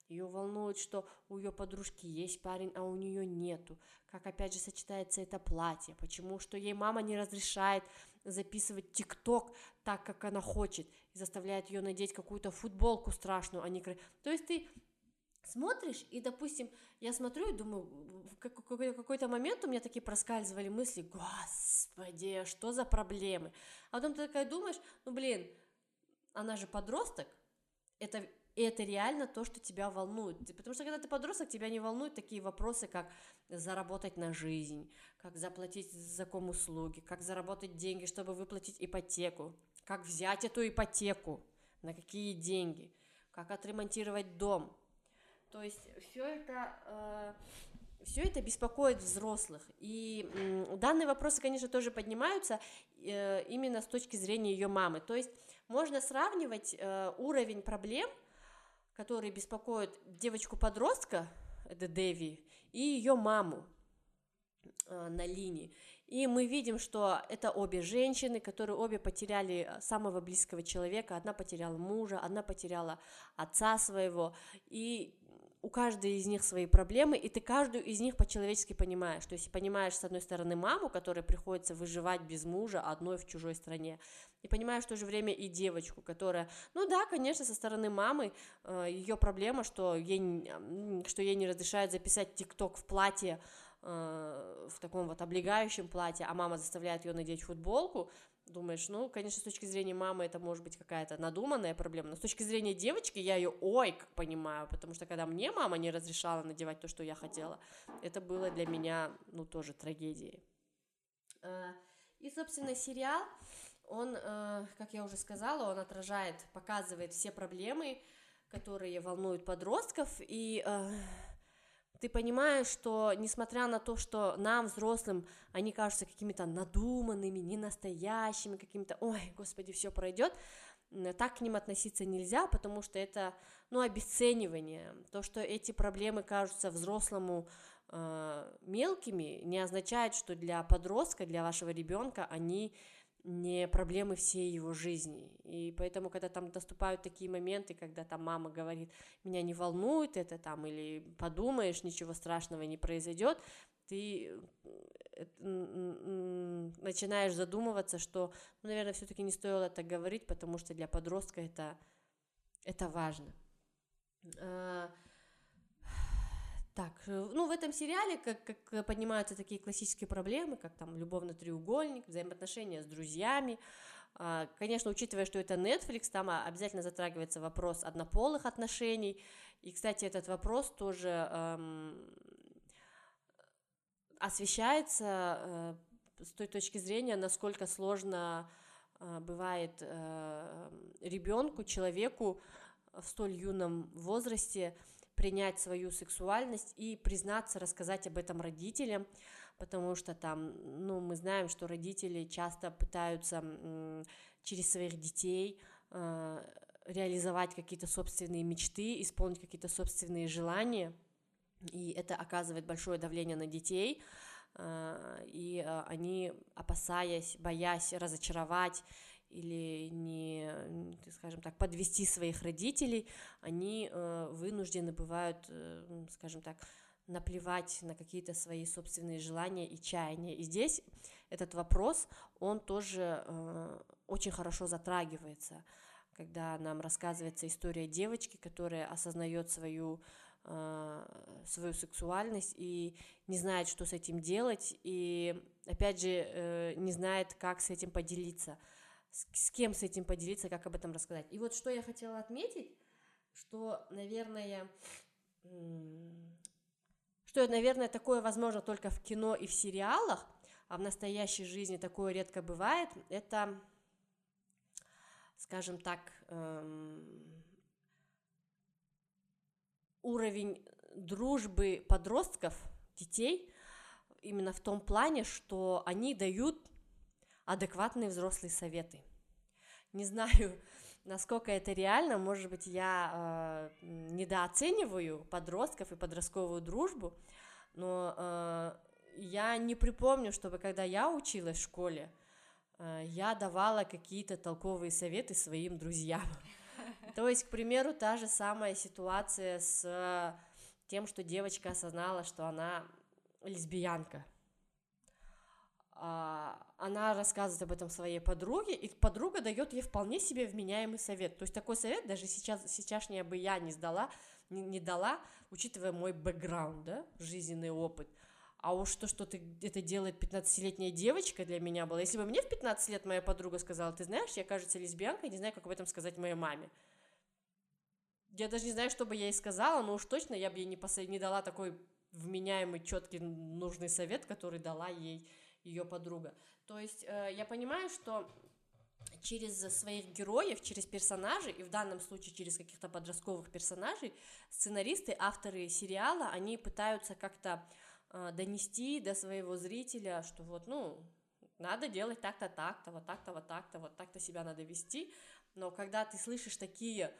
ее волнует, что у ее подружки есть парень, а у нее нету, как опять же сочетается это платье, почему, что ей мама не разрешает записывать тикток так, как она хочет, и заставляет ее надеть какую-то футболку страшную, а не... То есть ты смотришь, и, допустим, я смотрю и думаю, в какой-то момент у меня такие проскальзывали мысли, господи, что за проблемы? А потом ты такая думаешь, ну, блин, она же подросток, это, это реально то, что тебя волнует. Потому что когда ты подросток, тебя не волнуют такие вопросы, как заработать на жизнь, как заплатить за услуги, как заработать деньги, чтобы выплатить ипотеку, как взять эту ипотеку, на какие деньги, как отремонтировать дом, то есть все это, э, все это беспокоит взрослых. И данные вопросы, конечно, тоже поднимаются э, именно с точки зрения ее мамы. То есть можно сравнивать э, уровень проблем, которые беспокоят девочку-подростка, это Дэви, и ее маму э, на линии. И мы видим, что это обе женщины, которые обе потеряли самого близкого человека. Одна потеряла мужа, одна потеряла отца своего. И у каждой из них свои проблемы, и ты каждую из них по-человечески понимаешь. То есть понимаешь, с одной стороны, маму, которой приходится выживать без мужа одной в чужой стране, и понимаешь в то же время и девочку, которая, ну да, конечно, со стороны мамы э, ее проблема, что ей, что ей не разрешают записать тикток в платье, э, в таком вот облегающем платье, а мама заставляет ее надеть футболку, думаешь, ну, конечно, с точки зрения мамы это может быть какая-то надуманная проблема, но с точки зрения девочки я ее ой как понимаю, потому что когда мне мама не разрешала надевать то, что я хотела, это было для меня, ну, тоже трагедией. А, и, собственно, сериал, он, э, как я уже сказала, он отражает, показывает все проблемы, которые волнуют подростков, и э, ты понимаешь, что несмотря на то, что нам, взрослым, они кажутся какими-то надуманными, ненастоящими, какими-то, ой, господи, все пройдет, так к ним относиться нельзя, потому что это, ну, обесценивание. То, что эти проблемы кажутся взрослому э, мелкими, не означает, что для подростка, для вашего ребенка они не проблемы всей его жизни. И поэтому, когда там наступают такие моменты, когда там мама говорит, меня не волнует это там, или подумаешь, ничего страшного не произойдет, ты э, начинаешь задумываться, что, ну, наверное, все-таки не стоило это говорить, потому что для подростка это, это важно. А, так, э, ну в этом сериале как, как поднимаются такие классические проблемы, как там любовный треугольник, взаимоотношения с друзьями. А, конечно, учитывая, что это Netflix, там обязательно затрагивается вопрос однополых отношений. И, кстати, этот вопрос тоже эм, освещается э, с той точки зрения, насколько сложно э, бывает э, ребенку, человеку в столь юном возрасте принять свою сексуальность и признаться, рассказать об этом родителям, потому что там, ну, мы знаем, что родители часто пытаются через своих детей э, реализовать какие-то собственные мечты, исполнить какие-то собственные желания, и это оказывает большое давление на детей, э, и э, они, опасаясь, боясь разочаровать или не, скажем так, подвести своих родителей, они э, вынуждены бывают, э, скажем так, наплевать на какие-то свои собственные желания и чаяния. И здесь этот вопрос, он тоже э, очень хорошо затрагивается, когда нам рассказывается история девочки, которая осознает свою свою сексуальность и не знает, что с этим делать, и опять же не знает, как с этим поделиться с, с кем с этим поделиться, как об этом рассказать. И вот что я хотела отметить, что, наверное, что, наверное, такое возможно только в кино и в сериалах, а в настоящей жизни такое редко бывает, это, скажем так, эм, уровень дружбы подростков, детей, именно в том плане, что они дают адекватные взрослые советы. Не знаю, [laughs] насколько это реально, может быть, я э, недооцениваю подростков и подростковую дружбу, но э, я не припомню, чтобы когда я училась в школе, э, я давала какие-то толковые советы своим друзьям. [laughs] То есть, к примеру, та же самая ситуация с тем, что девочка осознала, что она лесбиянка. А, она рассказывает об этом своей подруге, и подруга дает ей вполне себе вменяемый совет. То есть такой совет даже сейчас, сейчасшняя бы я не сдала, не, не дала, учитывая мой бэкграунд, да, жизненный опыт. А уж то, что ты, это делает 15-летняя девочка для меня было. Если бы мне в 15 лет моя подруга сказала, ты знаешь, я, кажется, лесбиянка, не знаю, как об этом сказать моей маме. Я даже не знаю, что бы я ей сказала, но уж точно я бы ей не, посо... не дала такой вменяемый, четкий, нужный совет, который дала ей ее подруга. То есть э, я понимаю, что через своих героев, через персонажей, и в данном случае через каких-то подростковых персонажей, сценаристы, авторы сериала, они пытаются как-то э, донести до своего зрителя, что вот, ну, надо делать так-то, так-то, вот так-то, вот так-то, вот так-то себя надо вести, но когда ты слышишь такие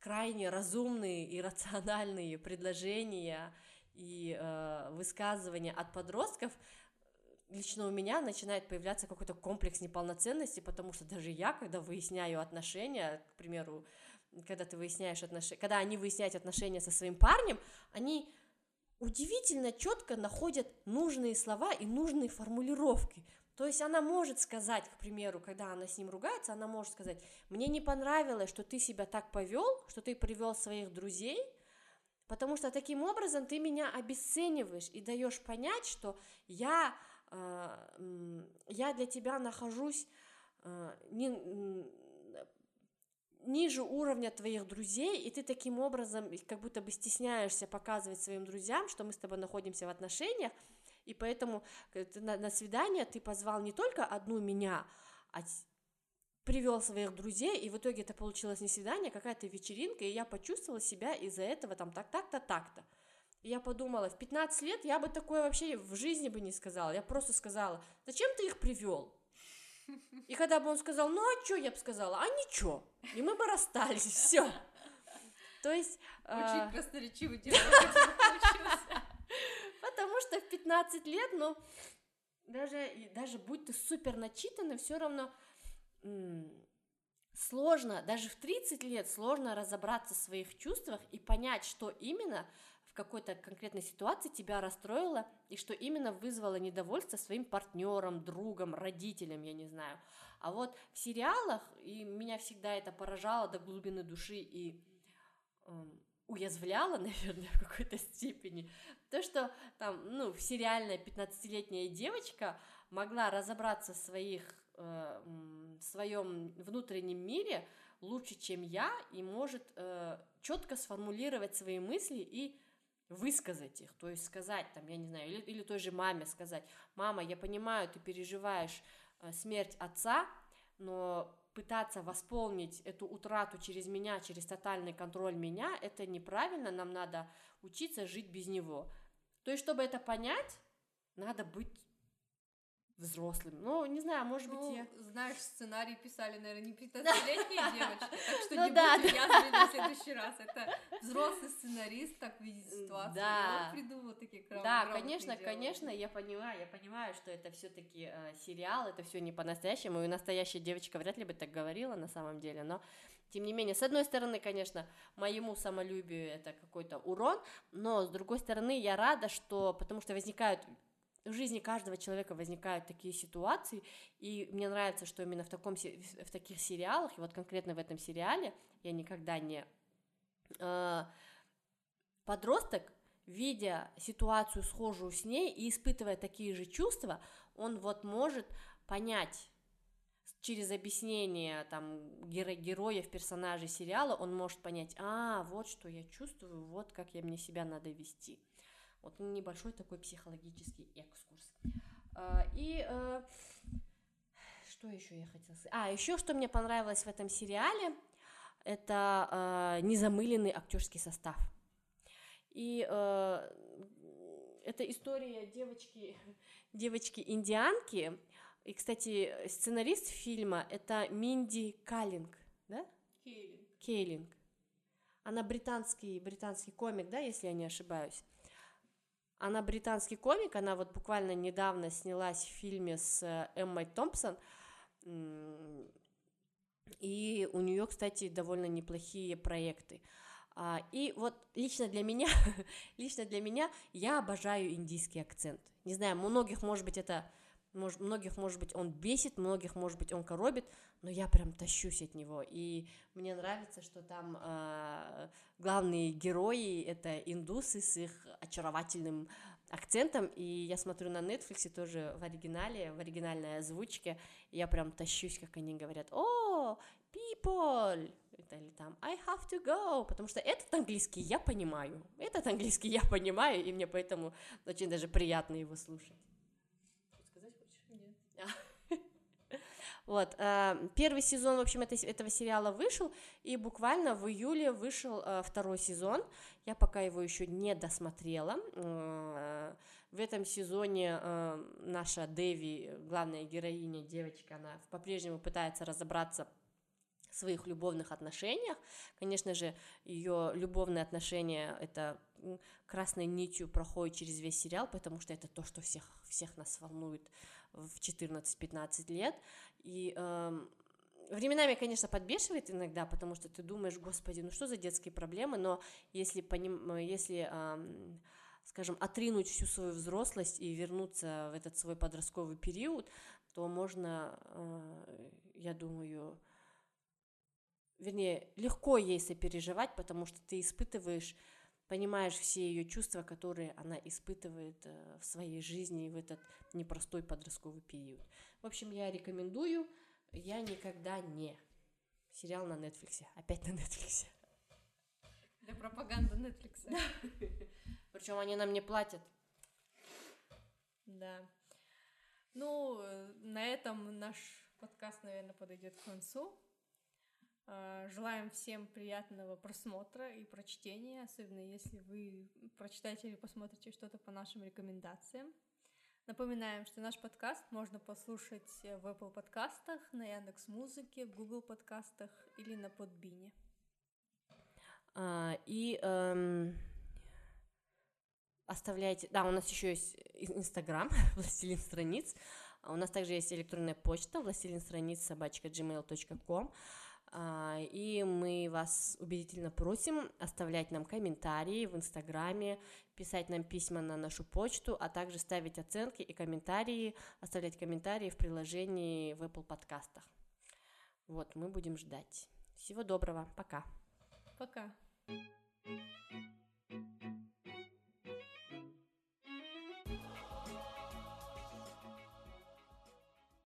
крайне разумные и рациональные предложения и э, высказывания от подростков, лично у меня начинает появляться какой-то комплекс неполноценности, потому что даже я, когда выясняю отношения, к примеру, когда ты выясняешь отношения, когда они выясняют отношения со своим парнем, они удивительно четко находят нужные слова и нужные формулировки. То есть она может сказать, к примеру, когда она с ним ругается, она может сказать, мне не понравилось, что ты себя так повел, что ты привел своих друзей, потому что таким образом ты меня обесцениваешь и даешь понять, что я, я для тебя нахожусь э, не, ниже уровня твоих друзей, и ты таким образом как будто бы стесняешься показывать своим друзьям, что мы с тобой находимся в отношениях, и поэтому э, на, на свидание ты позвал не только одну меня, а привел своих друзей, и в итоге это получилось не свидание, а какая-то вечеринка, и я почувствовала себя из-за этого там так, так-то, так-то. И я подумала, в 15 лет я бы такое вообще в жизни бы не сказала. Я просто сказала, зачем ты их привел? И когда бы он сказал, ну а что, я бы сказала, а ничего. И мы бы расстались, все. То есть... Очень э... красноречивый диалог получился. Потому что в 15 лет, ну, даже, даже будь ты супер начитанный, все равно сложно, даже в 30 лет сложно разобраться в своих чувствах и понять, что именно какой-то конкретной ситуации тебя расстроило и что именно вызвало недовольство своим партнером, другом, родителям, я не знаю. А вот в сериалах, и меня всегда это поражало до глубины души и уязвляло, [laughs] наверное, в какой-то степени, то, что там, ну, сериальная 15-летняя девочка могла разобраться в своих, э, в своем внутреннем мире лучше, чем я, и может э, четко сформулировать свои мысли и высказать их, то есть сказать там, я не знаю, или, или той же маме сказать, мама, я понимаю, ты переживаешь э, смерть отца, но пытаться восполнить эту утрату через меня, через тотальный контроль меня, это неправильно, нам надо учиться жить без него. То есть, чтобы это понять, надо быть взрослым. Ну, не знаю, может ну, быть, я... знаешь, сценарий писали, наверное, не [laughs] 15-летние девочки, так что ну, не будь уязвлены в следующий раз. Это взрослый сценарист так видит ситуацию, Да. он придумал такие Да, конечно, конечно, я понимаю, я понимаю, что это все-таки э, сериал, это все не по-настоящему, и настоящая девочка вряд ли бы так говорила на самом деле, но тем не менее, с одной стороны, конечно, моему самолюбию это какой-то урон, но с другой стороны, я рада, что, потому что возникают в жизни каждого человека возникают такие ситуации, и мне нравится, что именно в, таком, в таких сериалах, и вот конкретно в этом сериале, я никогда не... э, подросток, видя ситуацию схожую с ней и испытывая такие же чувства, он вот может понять через объяснение там геро- героев, персонажей сериала, он может понять, а, вот что я чувствую, вот как я мне себя надо вести. Вот небольшой такой психологический экскурс. А, И э, что еще я хотела сказать? А, еще что мне понравилось в этом сериале, это э, незамыленный актерский состав. И э, это история девочки, [laughs] девочки-индианки. И, кстати, сценарист фильма это Минди Каллинг, да? Кейлин. Кейлинг. Она британский, британский комик, да, если я не ошибаюсь. Она британский комик, она вот буквально недавно снялась в фильме с э, Эммой Томпсон. И у нее, кстати, довольно неплохие проекты. А, и вот лично для меня, [laughs] лично для меня, я обожаю индийский акцент. Не знаю, многих, может быть, это, может, многих, может быть, он бесит, многих, может быть, он коробит, но я прям тащусь от него. И мне нравится, что там э, главные герои это индусы с их очаровательным акцентом, и я смотрю на Netflix тоже в оригинале, в оригинальной озвучке, и я прям тащусь, как они говорят, о, people, или там I have to go, потому что этот английский я понимаю, этот английский я понимаю, и мне поэтому очень даже приятно его слушать. Сказать хочешь? Нет. Вот, э, первый сезон, в общем, это, этого сериала вышел, и буквально в июле вышел э, второй сезон, я пока его еще не досмотрела, э, в этом сезоне наша Дэви, главная героиня, девочка, она по-прежнему пытается разобраться в своих любовных отношениях. Конечно же, ее любовные отношения это красной нитью проходит через весь сериал, потому что это то, что всех, всех нас волнует в 14-15 лет. И э, временами, конечно, подбешивает иногда, потому что ты думаешь, господи, ну что за детские проблемы, но если, поним... если э, скажем, отринуть всю свою взрослость и вернуться в этот свой подростковый период, то можно, э, я думаю, вернее, легко ей сопереживать, потому что ты испытываешь понимаешь все ее чувства, которые она испытывает э, в своей жизни в этот непростой подростковый период. В общем, я рекомендую «Я никогда не». Сериал на Netflix. Опять на Netflix. Для пропаганды Netflix. Причем они нам не платят. Да. Ну, э, на этом наш подкаст, наверное, подойдет к концу. А, желаем всем приятного просмотра и прочтения, особенно если вы прочитаете или посмотрите что-то по нашим рекомендациям. Напоминаем, что наш подкаст можно послушать в Apple подкастах, на Яндекс Музыке, в Google подкастах или на Подбине. А, и эм, оставляйте... Да, у нас еще есть Инстаграм, [laughs] Властелин страниц. А у нас также есть электронная почта, властелин страниц собачка gmail.com. А, и мы вас убедительно просим оставлять нам комментарии в Инстаграме, писать нам письма на нашу почту, а также ставить оценки и комментарии, оставлять комментарии в приложении в Apple подкастах. Вот, мы будем ждать. Всего доброго, пока. Пока. thank you